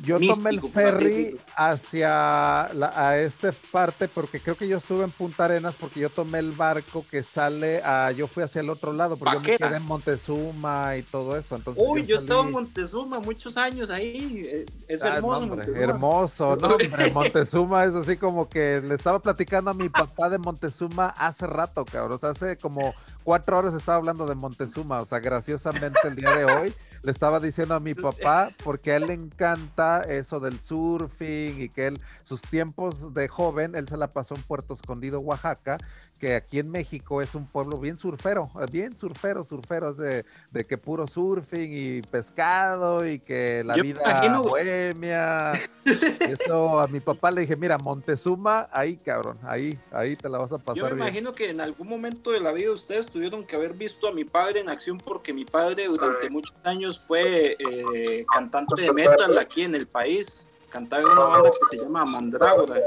Yo tomé el ferry hacia la, a esta parte porque creo que yo estuve en Punta Arenas porque yo tomé el barco que sale a. Yo fui hacia el otro lado porque yo me quedé en Montezuma y todo eso. Entonces Uy, yo, estaba en Montezuma muchos años ahí. Eh, es ah, hermoso. hermoso, no, hombre. Montezuma es así como que le estaba platicando a mi papá de Montezuma hace rato, cabrón. O sea, hace como cuatro horas estaba hablando de Montezuma. O sea, graciosamente el día de hoy le estaba diciendo a mi papá porque a él le encanta eso del surfing y que él, sus tiempos de joven, él se la pasó en Puerto Escondido, Oaxaca, que aquí en México es un pueblo bien surfero, bien surfero, surfero, de, de que puro surfing y pescado y que la vida bohemia. Eso a mi papá le dije, mira, Montezuma, ahí cabrón, ahí, ahí te la vas a pasar. Yo me imagino que en algún momento de la vida ustedes tuvieron que haber visto a mi padre en acción porque mi padre durante muchos años fue eh, cantante de metal aquí en el país. Cantaba en una banda que se llama Mandrágora.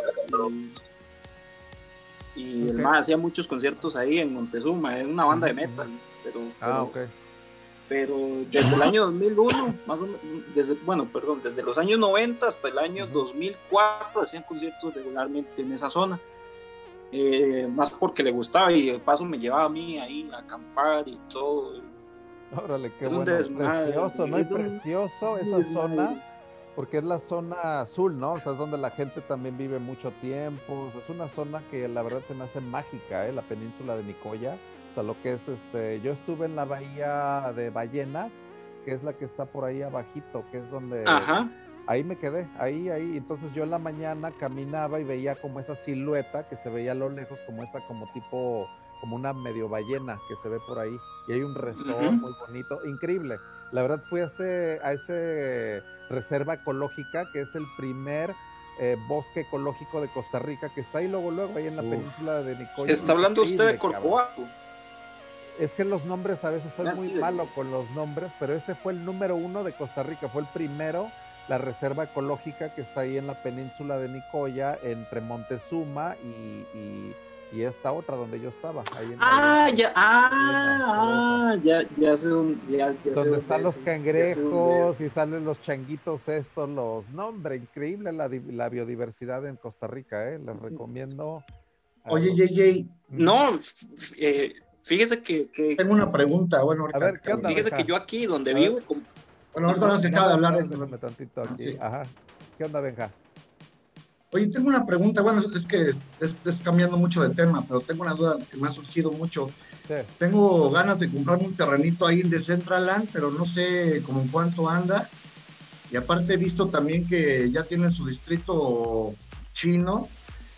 Y, el más hacía muchos conciertos ahí en Montezuma, es una banda de metal. Pero, ah, pero, desde el año 2001, más o menos, desde, bueno, perdón, desde los años 90 hasta el año 2004 hacían conciertos regularmente en esa zona. Eh, más porque le gustaba y de paso me llevaba a mí ahí a acampar y todo. Órale, qué bueno. Precioso, ¿no? Y precioso esa zona, porque es la zona azul, ¿no? O sea, es donde la gente también vive mucho tiempo. es una zona que la verdad se me hace mágica, ¿eh? La península de Nicoya. O sea, lo que es este. Yo estuve en la bahía de Ballenas, que es la que está por ahí abajito, que es donde. Ajá. Ahí me quedé, ahí, ahí. Entonces yo en la mañana caminaba y veía como esa silueta que se veía a lo lejos, como esa, como tipo como una medio ballena que se ve por ahí. Y hay un resort muy bonito, increíble. La verdad fui a ese, a ese reserva ecológica, que es el primer eh, bosque ecológico de Costa Rica, que está ahí luego, luego, ahí en la península de Nicoya. ¿Está hablando usted de Corcovaco? Es que los nombres a veces soy ah, muy malo con los nombres, pero ese fue el número uno de Costa Rica, fue el primero, la reserva ecológica que está ahí en la península de Nicoya, entre Montezuma y y esta otra donde yo estaba. ah, ya, ah, ya, ya sé un, ya, ya Donde están los cangrejos y salen los changuitos estos, los, no hombre, increíble la, la biodiversidad en Costa Rica, eh, les recomiendo. Oye, JJ. No, eh, fíjese que, Tengo una pregunta, bueno, a ver, ¿qué onda, fíjese que yo aquí donde vivo... Bueno, ahorita nos acaba de hablar. Tantito aquí. Ajá. ¿Qué onda, Benja? Oye, tengo una pregunta, bueno, es que es, cambiando mucho de tema, pero tengo una duda que me ha surgido mucho. Tengo ganas de comprar un terrenito ahí en Decentraland, pero no sé cómo en cuánto anda. Y aparte he visto también que ya tienen su distrito chino,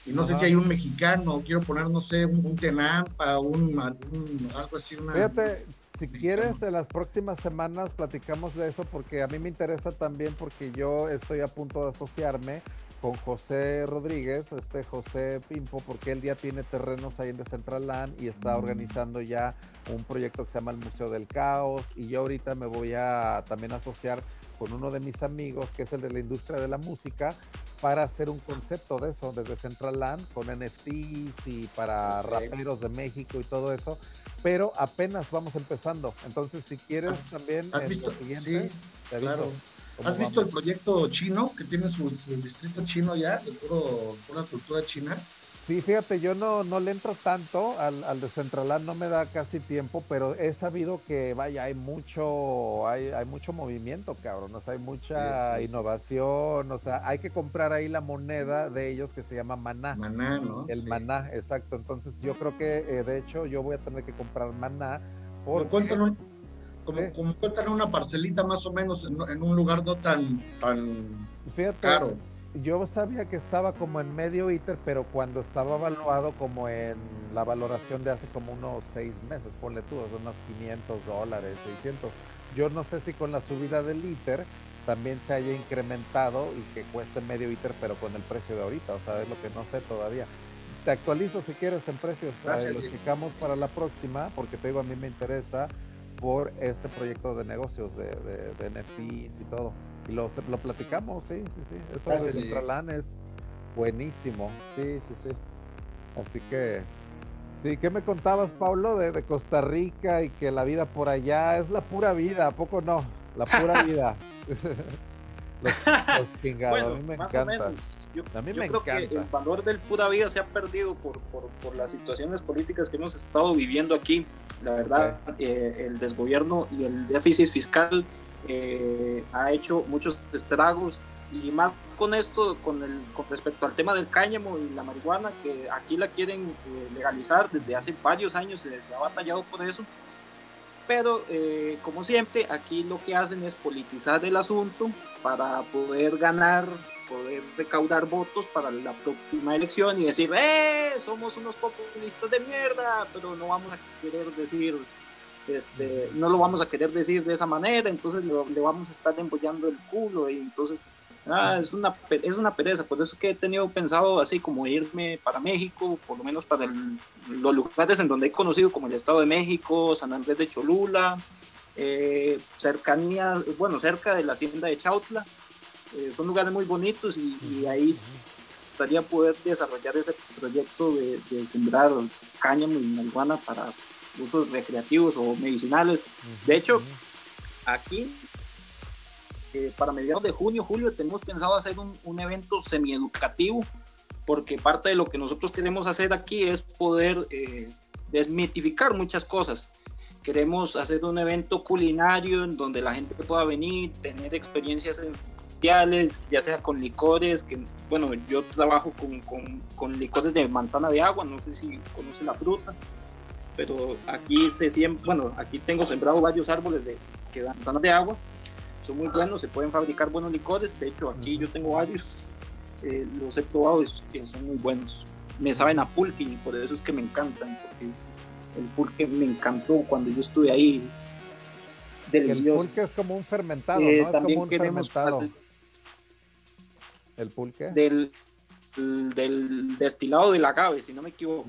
y no sé si hay un mexicano, quiero poner, no sé, un, Tenampa, un, algo así. Una, Fíjate, si quieres, en las próximas semanas platicamos de eso, porque a mí me interesa también, porque yo estoy a punto de asociarme con José Rodríguez, este José Pimpo, porque él ya tiene terrenos ahí en Decentraland y está mm. organizando ya un proyecto que se llama el Museo del Caos y yo ahorita me voy a también asociar con uno de mis amigos que es el de la industria de la música para hacer un concepto de eso, desde Decentraland con NFTs y para raperos de México y todo eso, pero apenas vamos empezando. Entonces, si quieres ah, también ¿Has visto? siguiente, sí, claro. ¿Has visto el proyecto chino que tiene su, distrito chino ya, de puro, pura cultura china? Sí, fíjate, yo no, no le entro tanto al, al de Centraland, no me da casi tiempo, pero he sabido que, vaya, hay mucho, hay, hay mucho movimiento, cabrón, o sea, hay mucha innovación, o sea, hay que comprar ahí la moneda de ellos que se llama maná. Maná, ¿no? El maná, exacto, entonces yo creo que, eh, de hecho, yo voy a tener que comprar maná. Porque... Cuéntanos, como, como cuentan una parcelita más o menos en, un lugar no tan, tan Fíjate, caro. Yo sabía que estaba como en medio ITER, pero cuando estaba evaluado como en la valoración de hace como unos seis meses, ponle tú, unos 500 dólares, 600. Yo no sé si con la subida del ITER también se haya incrementado y que cueste medio ITER, pero con el precio de ahorita, o sea, es lo que no sé todavía. Te actualizo si quieres en precios, eh, lo checamos para la próxima, porque te digo, a mí me interesa por este proyecto de negocios de, de, NFTs y todo. Y lo, lo platicamos, sí, sí, sí. Eso de Centralan es buenísimo. Sí, sí, sí. Así que, Sí, ¿qué me contabas, Pablo, de, Costa Rica y que la vida por allá es la pura vida? ¿A poco no? La pura vida. los, los a mí me encanta. Yo, a mí me creo que el valor del pura vida se ha perdido por, por, por, las situaciones políticas que hemos estado viviendo aquí. La verdad, eh, el desgobierno y el déficit fiscal eh, ha hecho muchos estragos y más con esto, con, el, con respecto al tema del cáñamo y la marihuana, que aquí la quieren eh, legalizar desde hace varios años, se, se ha batallado por eso. Pero, eh, como siempre, aquí lo que hacen es politizar el asunto para poder ganar, poder recaudar votos para la próxima elección y decir, ¡eh! Somos unos populistas de mierda, pero no vamos a querer decir este, no lo vamos a querer decir de esa manera, entonces le, vamos a estar embollando el culo y entonces Ah, es una, es una pereza, por eso es que he tenido pensado así como irme para México, por lo menos para los lugares en donde he conocido como el Estado de México, San Andrés de Cholula, eh, cercanía, bueno, cerca de la hacienda de Chautla. Eh, son lugares muy bonitos y, ahí estaría poder desarrollar ese proyecto de, sembrar cáñamo y marihuana para usos recreativos o medicinales. De hecho, aquí para mediados de junio, julio, tenemos pensado hacer un, un evento semieducativo, porque parte de lo que nosotros queremos hacer aquí es poder eh, desmitificar muchas cosas. Queremos hacer un evento culinario en donde la gente pueda venir, tener experiencias especiales, ya sea con licores, que bueno, yo trabajo con, con, con licores de manzana de agua, no sé si conoce la fruta, pero aquí se siempre, bueno, aquí tengo sembrado varios árboles de que dan manzanas de agua son muy buenos, se pueden fabricar buenos licores. De hecho, aquí yo tengo varios, eh, los he probado y son muy buenos. Me saben a pulque y por eso es que me encantan, porque el pulque me encantó cuando yo estuve ahí. Delicioso. El pulque es como un fermentado, eh, ¿no? También es como queremos fermentado. ¿El pulque? Del, del destilado del agave, si no me equivoco.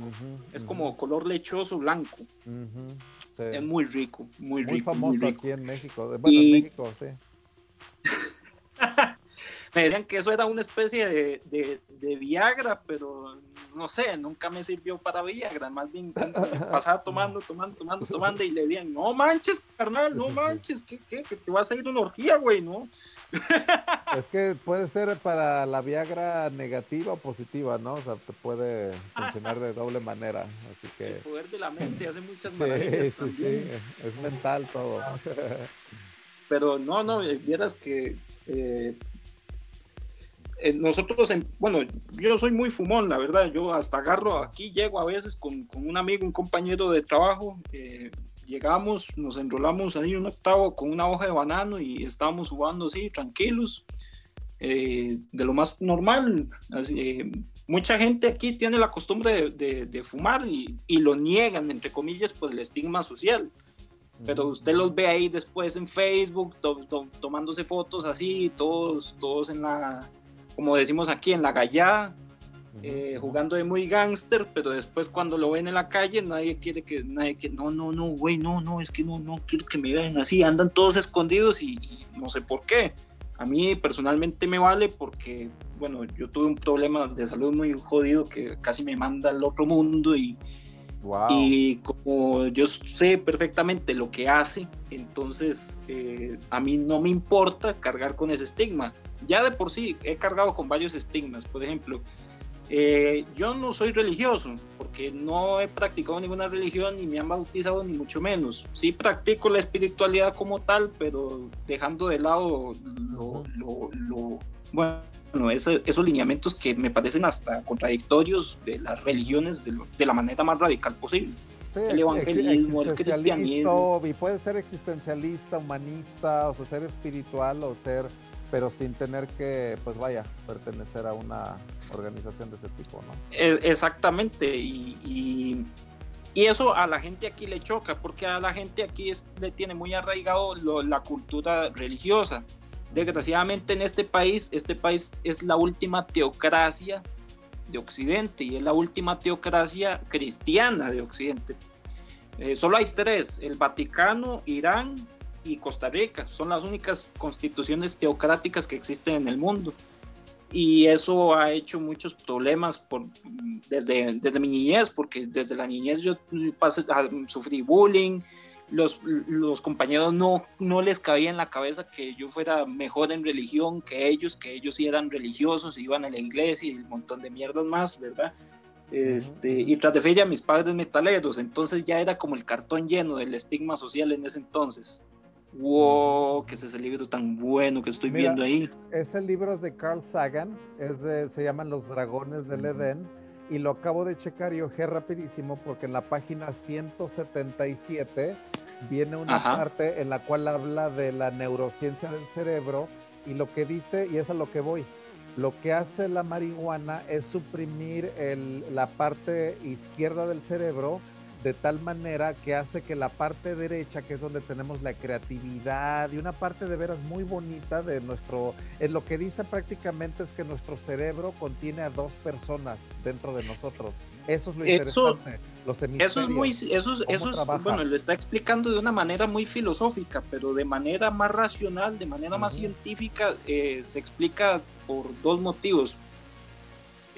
es como color lechoso blanco. Es muy rico, muy, rico. Muy famoso aquí en México. Bueno, en México, sí. me decían que eso era una especie de, de, Viagra, pero no sé, nunca me sirvió para Viagra. Más bien pasaba tomando, tomando, tomando, tomando y le decían, no manches, carnal, no manches, ¿qué, qué? Que te vas a ir una orgía, güey, ¿no? Es que puede ser para la Viagra negativa o positiva, ¿no? O sea, te puede funcionar de doble manera. Así que... El poder de la mente hace muchas maravillas. Sí, sí, es mental todo. Pero no, no, vieras que eh, eh, nosotros, bueno, yo soy muy fumón, la verdad, yo hasta agarro aquí, llego a veces con, con un amigo, un compañero de trabajo, eh, llegamos, nos enrolamos ahí un octavo con una hoja de banano y estábamos jugando así, tranquilos, eh, de lo más normal. Así, mucha gente aquí tiene la costumbre de, de, fumar y, y, lo niegan, entre comillas, por el estigma social. Pero usted los ve ahí después en Facebook tomándose fotos así, todos, todos en la, como decimos aquí, en la gallada, eh, jugando de muy gángster, pero después cuando lo ven en la calle, nadie quiere que, nadie que, no, no, no, güey, no, no, es que no, no quiero que me vean así, andan todos escondidos y, no sé por qué. A mí personalmente me vale porque, bueno, yo tuve un problema de salud muy jodido que casi me manda al otro mundo y, y como yo sé perfectamente lo que hace, entonces eh, a mí no me importa cargar con ese estigma. Ya de por sí he cargado con varios estigmas. Por ejemplo, eh, yo no soy religioso porque no he practicado ninguna religión ni me han bautizado ni mucho menos. Sí practico la espiritualidad como tal, pero dejando de lado lo, bueno, esos lineamientos que me parecen hasta contradictorios de las religiones de, la manera más radical posible. el evangelismo, el cristianismo. Y puede ser existencialista, humanista, o sea, ser espiritual o ser pero sin tener que, pues vaya, pertenecer a una organización de ese tipo, ¿no? Exactamente, y, eso a la gente aquí le choca, porque a la gente aquí le tiene muy arraigado la cultura religiosa. Desgraciadamente en este país, este país es la última teocracia de Occidente y es la última teocracia cristiana de Occidente. Eh, solo hay tres, el Vaticano, Irán y Costa Rica. Son las únicas constituciones teocráticas que existen en el mundo. y eso ha hecho muchos problemas por, desde, desde mi niñez, porque desde la niñez yo pasé, sufrí bullying, los, los, compañeros no, no les cabía en la cabeza que yo fuera mejor en religión que ellos, que ellos sí eran religiosos, iban a la iglesia y un montón de mierdas más, ¿verdad? Este, y tras de fecha mis padres metaleros, entonces ya era como el cartón lleno del estigma social en ese entonces. ¡Wow! Que es ese libro tan bueno que estoy viendo ahí. Ese libro es de Carl Sagan, es se llaman Los Dragones del Edén, y lo acabo de checar y ojé rapidísimo porque en la página 177 viene una parte en la cual habla de la neurociencia del cerebro y lo que dice, y es a lo que voy, lo que hace la marihuana es suprimir la parte izquierda del cerebro de tal manera que hace que la parte derecha, que es donde tenemos la creatividad y una parte de veras muy bonita de nuestro, en lo que dice prácticamente es que nuestro cerebro contiene a dos personas dentro de nosotros. Eso es lo interesante. eso es muy, eso, eso es, bueno, lo está explicando de una manera muy filosófica, pero de manera más racional, de manera más científica, eh, se explica por dos motivos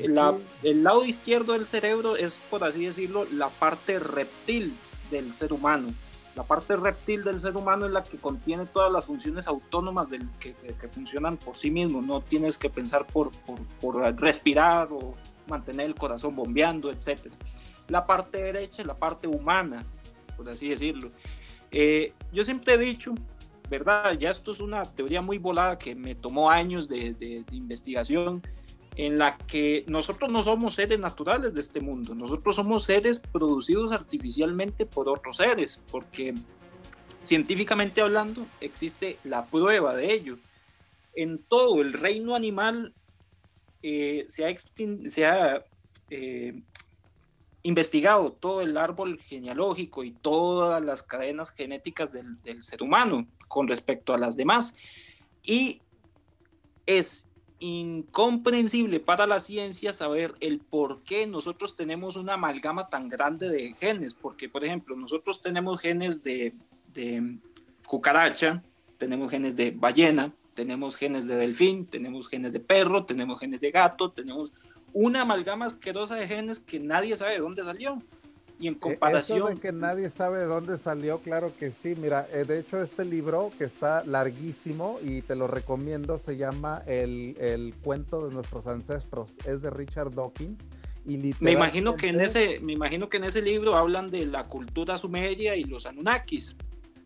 el lado izquierdo del cerebro es, por así decirlo, la parte reptil del ser humano. La parte reptil del ser humano es la que contiene todas las funciones autónomas del, que, funcionan por sí mismos. No tienes que pensar por, respirar o mantener el corazón bombeando, etc. La parte derecha es la parte humana, por así decirlo. Eh, yo siempre he dicho, ¿verdad? Ya esto es una teoría muy volada que me tomó años de, de investigación en la que nosotros no somos seres naturales de este mundo, nosotros somos seres producidos artificialmente por otros seres, porque científicamente hablando existe la prueba de ello. En todo el reino animal eh, se ha, se ha eh, investigado todo el árbol genealógico y todas las cadenas genéticas del, del ser humano con respecto a las demás. Y es incomprensible para la ciencia saber el por qué nosotros tenemos una amalgama tan grande de genes, porque por ejemplo nosotros tenemos genes de, cucaracha, tenemos genes de ballena, tenemos genes de delfín, tenemos genes de perro, tenemos genes de gato, tenemos una amalgama asquerosa de genes que nadie sabe de dónde salió. Y en e, comparación... Eso de que nadie sabe de dónde salió, claro que sí. Mira, eh, de hecho este libro que está larguísimo y te lo recomiendo, se llama El, el cuento de nuestros ancestros. Es de Richard Dawkins. Y me imagino que en ese me imagino que en ese libro hablan de la cultura sumeria y los Anunnakis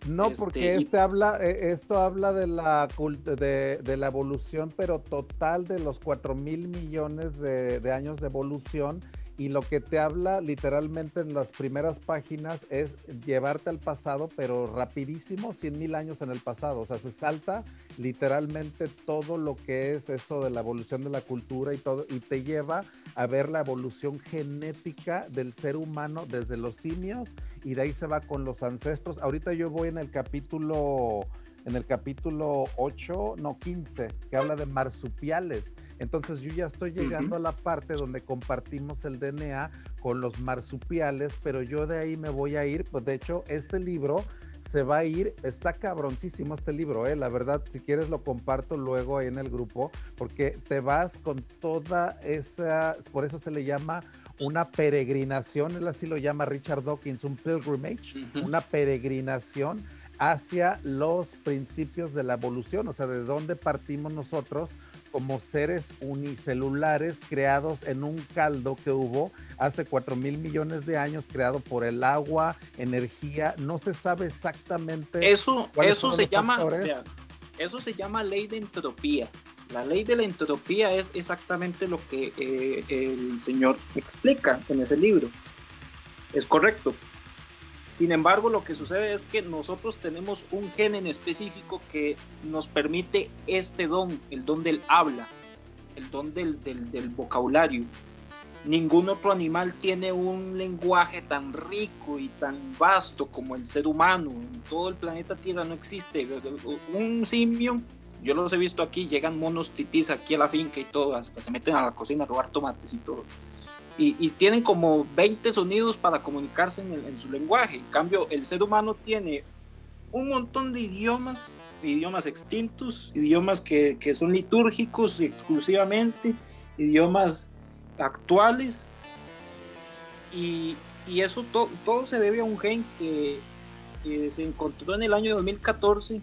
no porque este, este habla eh, esto habla de la de, de, la evolución pero total de los 4 mil millones de, de años de evolución y lo que te habla literalmente en las primeras páginas es llevarte al pasado, pero rapidísimo, 100 mil años en el pasado. O sea, se salta literalmente todo lo que es eso de la evolución de la cultura y todo, y te lleva a ver la evolución genética del ser humano desde los simios y de ahí se va con los ancestros. Ahorita yo voy en el capítulo en el capítulo 8, no 15, que habla de marsupiales. Entonces yo ya estoy llegando a la parte donde compartimos el DNA con los marsupiales, pero yo de ahí me voy a ir, pues de hecho este libro se va a ir, está cabroncísimo este libro, ¿eh? la verdad, si quieres lo comparto luego ahí en el grupo, porque te vas con toda esa, por eso se le llama una peregrinación, él así lo llama Richard Dawkins, un pilgrimage, una peregrinación hacia los principios de la evolución, o sea, de dónde partimos nosotros como seres unicelulares creados en un caldo que hubo hace 4 mil millones de años, creado por el agua, energía, no se sabe exactamente. Eso, eso se llama, eso se llama ley de entropía. La ley de la entropía es exactamente lo que eh, el señor explica en ese libro. Es correcto. Sin embargo, lo que sucede es que nosotros tenemos un gen en específico que nos permite este don, el don del habla, el don del, vocabulario. Ningún otro animal tiene un lenguaje tan rico y tan vasto como el ser humano. En todo el planeta Tierra no existe. Un simio, yo los he visto aquí, llegan monos titis aquí a la finca y todo, hasta se meten a la cocina a robar tomates y todo y, tienen como 20 sonidos para comunicarse en, su lenguaje. En cambio, el ser humano tiene un montón de idiomas idiomas extintos, idiomas que, que son litúrgicos exclusivamente, idiomas actuales. Y, y eso todo se debe a un gen que, que se encontró en el año 2014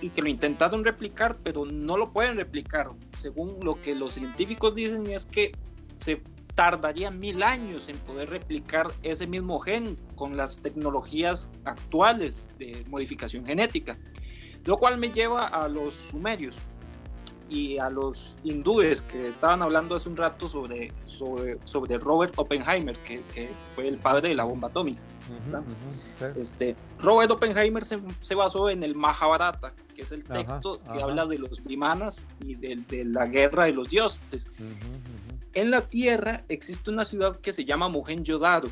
y que lo intentaron replicar, pero no lo pueden replicar. Según lo que los científicos dicen es que se tardaría mil años en poder replicar ese mismo gen con las tecnologías actuales de modificación genética. Lo cual me lleva a los sumerios y a los hindúes que estaban hablando hace un rato sobre, sobre, sobre Robert Oppenheimer, que, que, fue el padre de la bomba atómica. este, Robert Oppenheimer se, se, basó en el Mahabharata, que es el texto que habla de los brahmanas y de, de, la guerra de los dioses. En la Tierra existe una ciudad que se llama Mohenjo-Daro,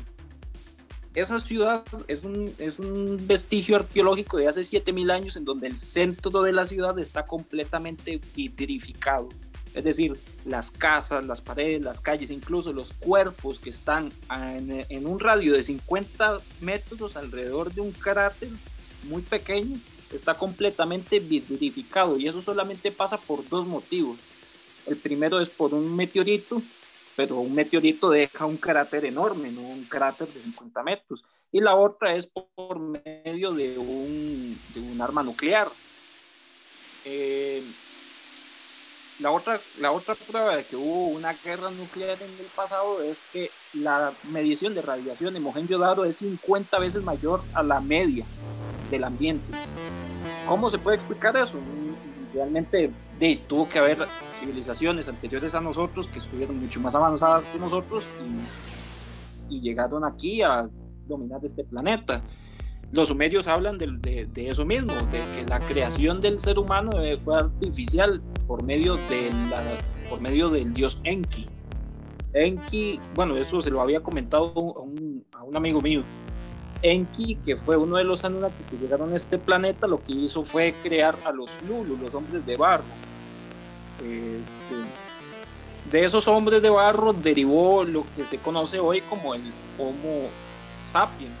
esa ciudad es un, es un vestigio arqueológico de hace 7000 años en donde el centro de la ciudad está completamente vitrificado. Es decir, las casas, las paredes, las calles, incluso los cuerpos que están en, en un radio de 50 metros alrededor de un cráter muy pequeño, está completamente vitrificado y eso solamente pasa por dos motivos. El primero es por un meteorito pero un meteorito deja un cráter enorme, no un cráter de 50 metros. Y la otra es por medio de un, de un arma nuclear. Eh, la, otra, la otra prueba de que hubo una guerra nuclear en el pasado es que la medición de radiación de Mohenjo-Daro es 50 veces mayor a la media del ambiente. ¿Cómo se puede explicar eso? Realmente de, tuvo que haber civilizaciones anteriores a nosotros que estuvieron mucho más avanzadas que nosotros y, llegaron aquí a dominar este planeta. Los sumerios hablan de, eso mismo, de que la creación del ser humano fue artificial por medio, de la, por medio del dios Enki. Enki, bueno, eso se lo había comentado a un, amigo mío. Enki, que fue uno de los Anunnakis que llegaron a este planeta, lo que hizo fue crear a los Lulu, los hombres de barro este, de esos hombres de barro derivó lo que se conoce hoy como el Homo sapiens.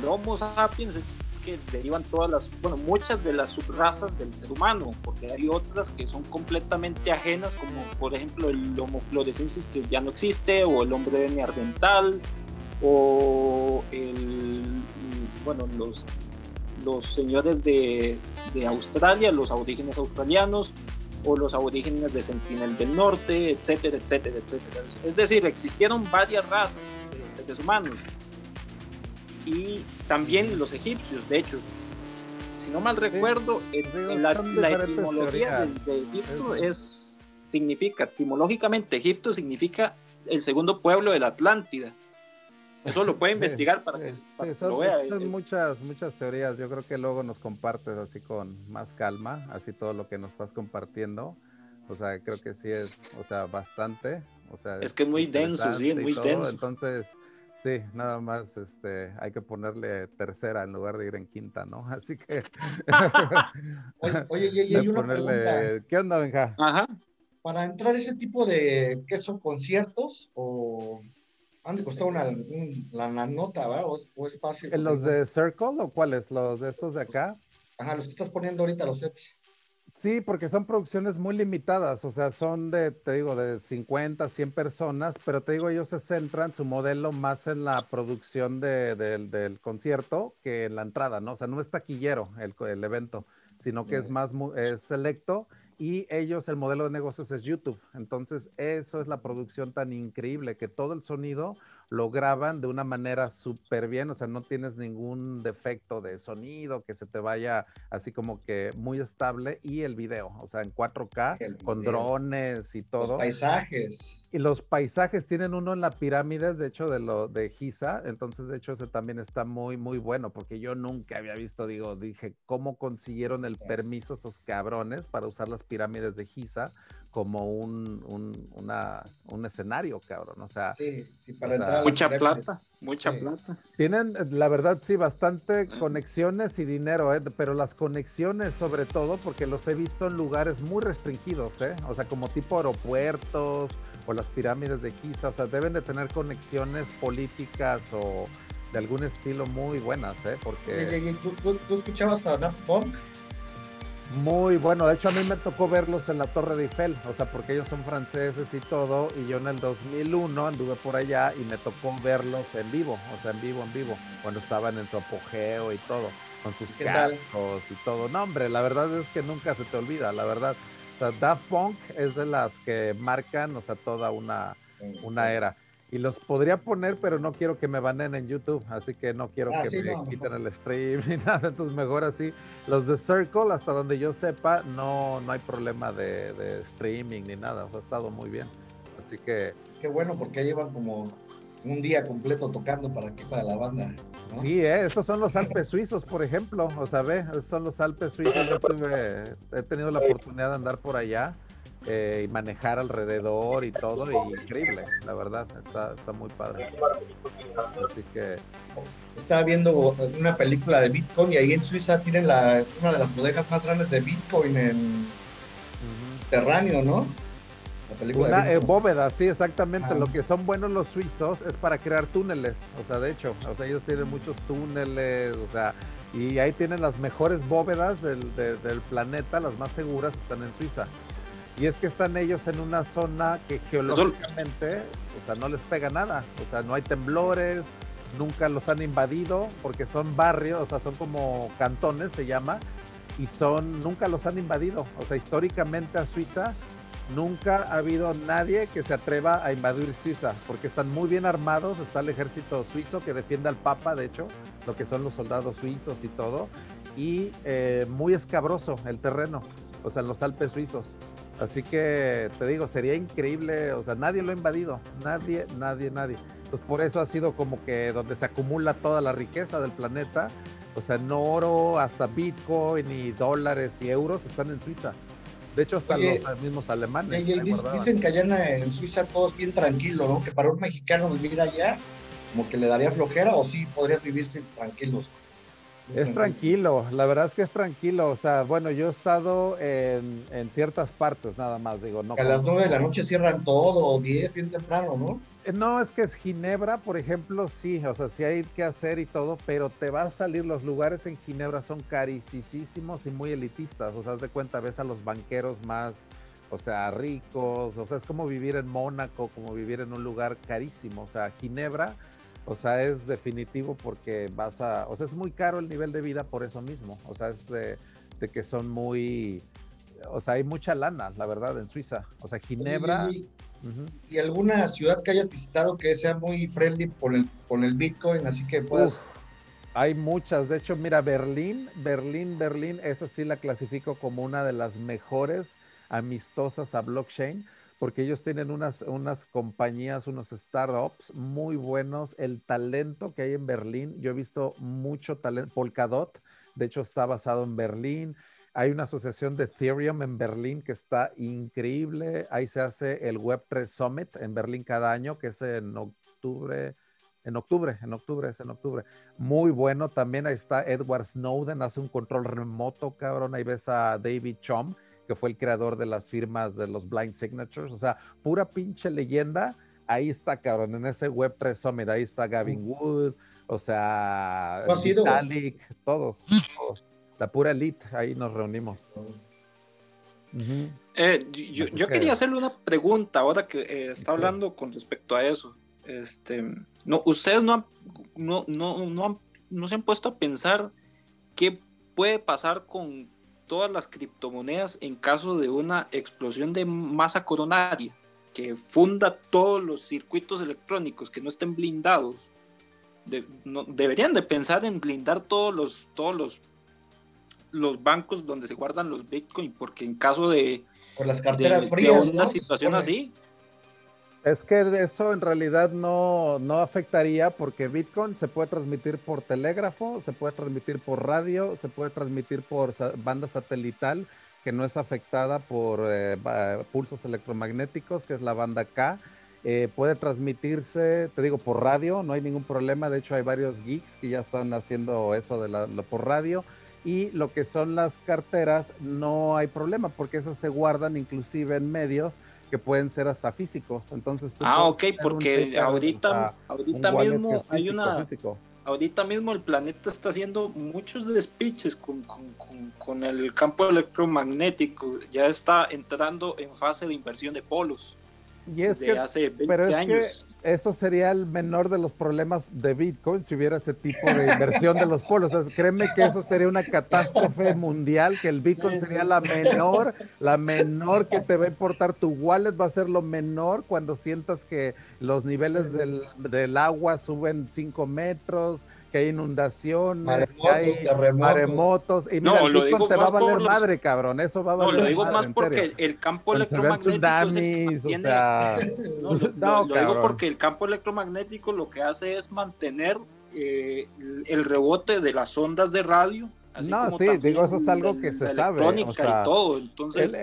El Homo sapiens es que derivan todas las, bueno, muchas de las subrazas del ser humano, porque hay otras que son completamente ajenas, como por ejemplo el Homo florescensis que ya no existe, o el hombre de neandertal, o el, bueno, los, los señores de, de Australia, los aborígenes australianos, o los aborígenes de Sentinel del Norte, etcétera, etcétera, etcétera. Es decir, existieron varias razas de seres humanos y también los egipcios, de hecho. Si no mal recuerdo, la, etimología de, Egipto es, significa, etimológicamente, Egipto significa el segundo pueblo de la Atlántida. Eso lo puede investigar para que, son, lo vea. Son muchas, muchas teorías. Yo creo que luego nos compartes así con más calma, así todo lo que nos estás compartiendo. O sea, creo que sí es, o sea, bastante. O sea, es que es muy denso, sí, muy denso. Entonces, sí, nada más, este, hay que ponerle tercera en lugar de ir en quinta, ¿no? Así que. oye, oye, y hay una pregunta. ¿Qué onda, Benja? Ajá. Para entrar a ese tipo de, ¿qué son conciertos o han de costar una, la, nota, ¿va? O, es fácil. ¿En los de Circle o cuáles? ¿Los de estos de acá? Ajá, los que estás poniendo ahorita, los sets. Sí, porque son producciones muy limitadas, o sea, son de, te digo, de 50, 100 personas, pero te digo, ellos se centran su modelo más en la producción de, del concierto que en la entrada, ¿no? O sea, no es taquillero el, el evento, sino que es más es selecto y ellos, el modelo de negocios es YouTube. Entonces, eso es la producción tan increíble, que todo el sonido lo graban de una manera súper bien, o sea, no tienes ningún defecto de sonido que se te vaya así como que muy estable y el video, o sea, en 4K con drones y todo. Los paisajes. Y los paisajes tienen uno en la pirámide, de hecho, de lo de Giza, entonces de hecho ese también está muy, muy bueno, porque yo nunca había visto, digo, dije, ¿cómo consiguieron el permiso esos cabrones para usar las pirámides de Giza? Como un, un, una, un escenario, cabrón. O sea, sí, para entrar mucha plata, mucha plata. Tienen, la verdad, sí, bastante conexiones y dinero, ¿eh? pero las conexiones sobre todo, porque los he visto en lugares muy restringidos, ¿eh? o sea, como tipo aeropuertos o las pirámides de Giza, o sea, deben de tener conexiones políticas o de algún estilo muy buenas, ¿eh? Porque... ¿Tú, escuchabas a Daft Punk? Muy bueno, de hecho a mí me tocó verlos en la Torre de Eiffel, o sea, porque ellos son franceses y todo, y yo en el 2001 anduve por allá y me tocó verlos en vivo, o sea, en vivo, en vivo, cuando estaban en su apogeo y todo, con sus cascos y todo. No, hombre, la verdad es que nunca se te olvida, la verdad. O sea, Daft Punk es de las que marcan, o sea, toda una, una era. Y los podría poner, pero no quiero que me banen en YouTube, así que no quiero ah, que me quiten el stream ni nada. Entonces, mejor así. Los de Circle, hasta donde yo sepa, no, no hay problema de, streaming ni nada. O sea, ha estado muy bien. Así que. Qué bueno, porque llevan como un día completo tocando para aquí, para la banda. Sí, ¿eh? esos son los Alpes suizos, por ejemplo. O sea, ve, esos son los Alpes suizos. Yo he tenido la oportunidad de andar por allá. Eh, y manejar alrededor y todo, y increíble, la verdad, está, está muy padre. Así que... Estaba viendo una película de Bitcoin y ahí en Suiza tienen la, una de las bodegas más grandes de Bitcoin en Terráneo, ¿no? La película una bóveda, sí, exactamente. Lo que son buenos los suizos es para crear túneles, o sea, de hecho, o sea, ellos tienen muchos túneles, o sea, y ahí tienen las mejores bóvedas del, del planeta, las más seguras están en Suiza. Y es que están ellos en una zona que geológicamente, o sea, no les pega nada. O sea, no hay temblores, nunca los han invadido, porque son barrios, o sea, son como cantones, se llama, y son, nunca los han invadido. O sea, históricamente a Suiza nunca ha habido nadie que se atreva a invadir Suiza, porque están muy bien armados, está el ejército suizo que defiende al Papa, de hecho, lo que son los soldados suizos y todo, y eh, muy escabroso el terreno, o sea, los Alpes suizos. Así que te digo, sería increíble, o sea, nadie lo ha invadido, nadie, nadie, nadie. Pues por eso ha sido como que donde se acumula toda la riqueza del planeta, o sea, en oro, hasta Bitcoin y dólares y euros están en Suiza. De hecho, hasta los mismos alemanes. dicen que allá en Suiza todo es bien tranquilo, ¿no? Que para un mexicano vivir allá, como que le daría flojera, o sí podrías vivirse tranquilos. Es tranquilo, la verdad es que es tranquilo. O sea, bueno, yo he estado en, ciertas partes nada más, digo, no. a las nueve de la noche cierran todo, o diez, bien temprano, ¿no? Eh, no, es que es Ginebra, por ejemplo, sí, o sea, sí hay que hacer y todo, pero te va a salir, los lugares en Ginebra son carísimos y muy elitistas. O sea, haz de cuenta, ves a los banqueros más, o sea, ricos, o sea, es como vivir en Mónaco, como vivir en un lugar carísimo. O sea, Ginebra o sea, es definitivo porque vas a, o sea, es muy caro el nivel de vida por eso mismo. O sea, es de, que son muy, o sea, hay mucha lana, la verdad, en Suiza. O sea, Ginebra. ¿Y, alguna ciudad que hayas visitado que sea muy friendly con el, con el Bitcoin, así que puedas... hay muchas, de hecho, mira, Berlín, Berlín, Berlín, esa sí la clasifico como una de las mejores amistosas a blockchain porque ellos tienen unas, unas compañías, unos startups muy buenos. El talento que hay en Berlín, yo he visto mucho talento. Polkadot, de hecho, está basado en Berlín. Hay una asociación de Ethereum en Berlín que está increíble. Ahí se hace el Web3 Summit en Berlín cada año, que es en octubre. En octubre, en octubre, es en octubre. Muy bueno. También ahí está Edward Snowden, hace un control remoto, cabrón. Ahí ves a David Chom que fue el creador de las firmas de los Blind Signatures. O sea, pura pinche leyenda. Ahí está, cabrón, en ese Web3 Summit. Ahí está Gavin Wood, o sea, Vitalik, todos, La pura elite, ahí nos reunimos. Eh, yo, quería hacerle una pregunta ahora que eh, está hablando con respecto a eso. Este, no, ustedes no, no, no, no, no se han puesto a pensar qué puede pasar con todas las criptomonedas en caso de una explosión de masa coronaria que funda todos los circuitos electrónicos que no estén blindados. deberían de pensar en blindar todos los, todos los, los bancos donde se guardan los bitcoins, porque en caso de, Por las carteras frías, una situación así, es que eso en realidad no, no, afectaría porque Bitcoin se puede transmitir por telégrafo, se puede transmitir por radio, se puede transmitir por banda satelital que no es afectada por eh, pulsos electromagnéticos, que es la banda K. Eh, puede transmitirse, te digo, por radio, no hay ningún problema. De hecho, hay varios geeks que ya están haciendo eso de la, por radio. Y lo que son las carteras, no hay problema porque esas se guardan inclusive en medios que pueden ser hasta físicos. Entonces, ah, ok, porque ahorita, ahorita mismo hay una, ahorita mismo el planeta está haciendo muchos despiches con, con, el campo electromagnético, ya está entrando en fase de inversión de polos. Y es que, hace 20 años eso sería el menor de los problemas de Bitcoin si hubiera ese tipo de inversión de los polos. créeme que eso sería una catástrofe mundial, que el Bitcoin sería la menor, la menor que te va a importar. Tu wallet va a ser lo menor cuando sientas que los niveles del, del agua suben 5 metros, que hay inundaciones, maremotos, que hay maremotos. Y mira, no, lo digo te va a valer madre, cabrón. Eso va a valer No, lo digo más porque el campo electromagnético. o sea... no, lo, digo porque el campo electromagnético lo que hace es mantener eh, el rebote de las ondas de radio no, sí, digo, eso es algo que se sabe. O sea, y todo, entonces...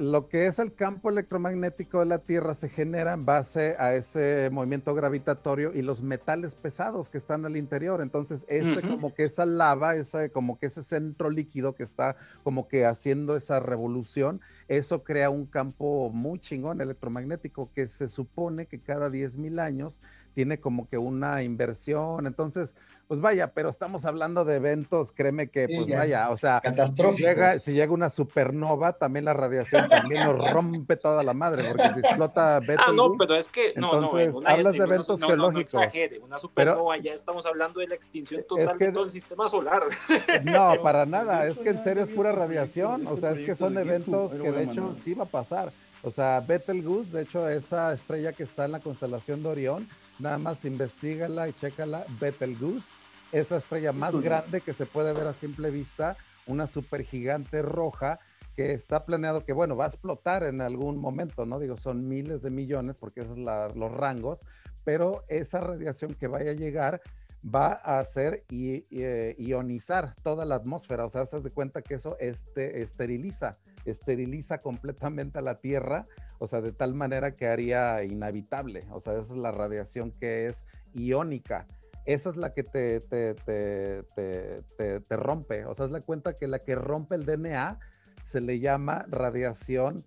lo que es el campo electromagnético de la Tierra se genera en base a ese movimiento gravitatorio y los metales pesados que están al interior. Entonces, ese como que esa lava, ese, como que ese centro líquido que está como que haciendo esa revolución, eso crea un campo muy chingón electromagnético que se supone que cada 10.000 años tiene como que una inversión. Entonces, pues vaya, pero estamos hablando de eventos, créeme que, pues vaya, o sea, si llega, si llega, una supernova, también la radiación también nos rompe toda la madre, porque si explota Ah, no, pero es que, no, entonces, no, hablas de eventos geológicos. No, exagere, una supernova, ya estamos hablando de la extinción total de todo el sistema solar. No, para nada, es que en serio es pura radiación, o sea, es que son eventos que de hecho sí va a pasar. O sea, Betelgeuse, de hecho, esa estrella que está en la constelación de Orión, nada más investigala y chécala, Betelgeuse es la estrella más grande que se puede ver a simple vista, una supergigante roja que está planeado que, bueno, va a explotar en algún momento, ¿no? Digo, son miles de millones porque esos son los rangos, pero esa radiación que vaya a llegar va a hacer y, eh, ionizar toda la atmósfera, o sea, se de cuenta que eso este, esteriliza, esteriliza completamente a la Tierra, o sea, de tal manera que haría inhabitable, o sea, esa es la radiación que es iónica esa es la que te, te, te, te, rompe. O sea, es la cuenta que la que rompe el DNA se le llama radiación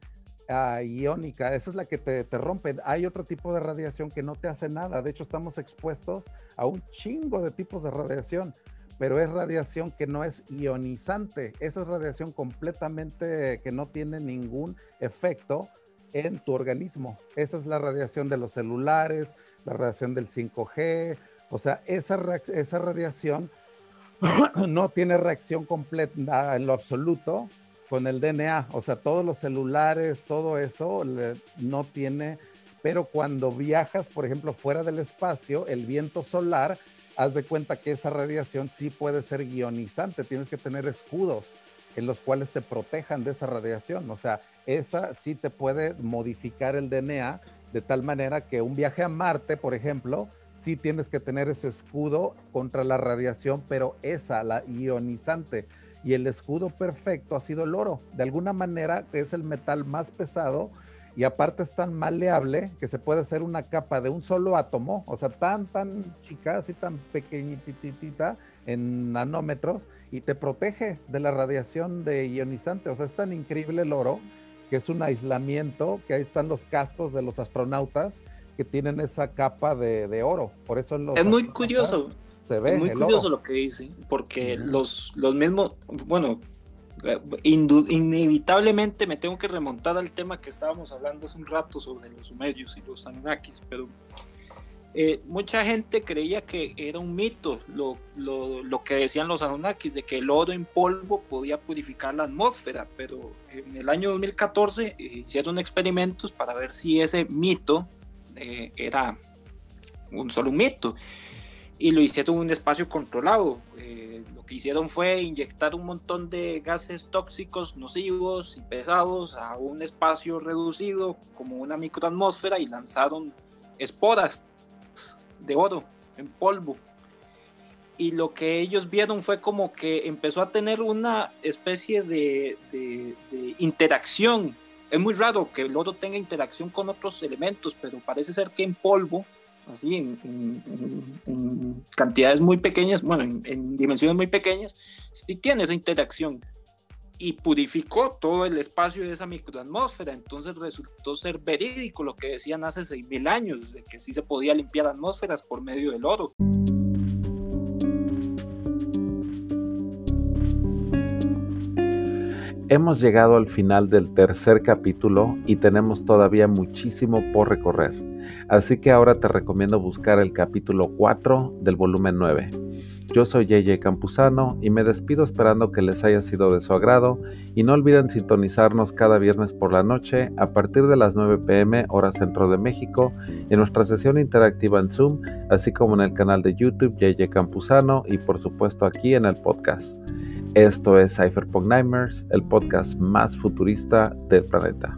ah, iónica. Esa es la que te, rompe. Hay otro tipo de radiación que no te hace nada. De hecho, estamos expuestos a un chingo de tipos de radiación, pero es radiación que no es ionizante. Esa es radiación completamente que no tiene ningún efecto en tu organismo. Esa es la radiación de los celulares, la radiación del 5G, o sea, esa, esa radiación no tiene reacción completa en lo absoluto con el DNA. O sea, todos los celulares, todo eso no tiene, pero cuando viajas, por ejemplo, fuera del espacio, el viento solar, haz de cuenta que esa radiación sí puede ser ionizante. Tienes que tener escudos en los cuales te protejan de esa radiación. O sea, esa sí te puede modificar el DNA de tal manera que un viaje a Marte, por ejemplo, sí tienes que tener ese escudo contra la radiación, pero esa, la ionizante. Y el escudo perfecto ha sido el oro. De alguna manera es el metal más pesado y aparte es tan maleable que se puede hacer una capa de un solo átomo, o sea, tan, tan chica, así tan pequeñitita en nanómetros y te protege de la radiación de ionizante. O sea, es tan increíble el oro que es un aislamiento, que ahí están los cascos de los astronautas que tienen esa capa de, oro. Por eso es muy curioso. Se ve. Es muy curioso lo que dice, porque los, los mismos, bueno, inevitablemente me tengo que remontar al tema que estábamos hablando hace un rato sobre los sumerios y los anunnakis, pero eh, mucha gente creía que era un mito lo, lo, lo, que decían los anunnakis, de que el oro en polvo podía purificar la atmósfera, pero en el año 2014 eh, hicieron experimentos para ver si ese mito eh, era un solo un mito y lo hicieron en un espacio controlado. Eh, que hicieron fue inyectar un montón de gases tóxicos, nocivos y pesados a un espacio reducido como una microatmósfera y lanzaron esporas de oro en polvo. Y lo que ellos vieron fue como que empezó a tener una especie de, de interacción es muy raro que el oro tenga interacción con otros elementos, pero parece ser que en polvo, así en, cantidades muy pequeñas, bueno, en, en dimensiones muy pequeñas, sí tiene esa interacción y purificó todo el espacio de esa microatmósfera. Entonces resultó ser verídico lo que decían hace 6.000 años, de que sí se podía limpiar atmósferas por medio del oro. Hemos llegado al final del tercer capítulo y tenemos todavía muchísimo por recorrer. Así que ahora te recomiendo buscar el capítulo 4 del volumen 9. Yo soy JJ Campuzano y me despido esperando que les haya sido de su agrado y no olviden sintonizarnos cada viernes por la noche a partir de las 9 pm hora centro de México en nuestra sesión interactiva en Zoom, así como en el canal de YouTube JJ Campuzano y por supuesto aquí en el podcast. Esto es Cypherpunk Nightmares, el podcast más futurista del planeta.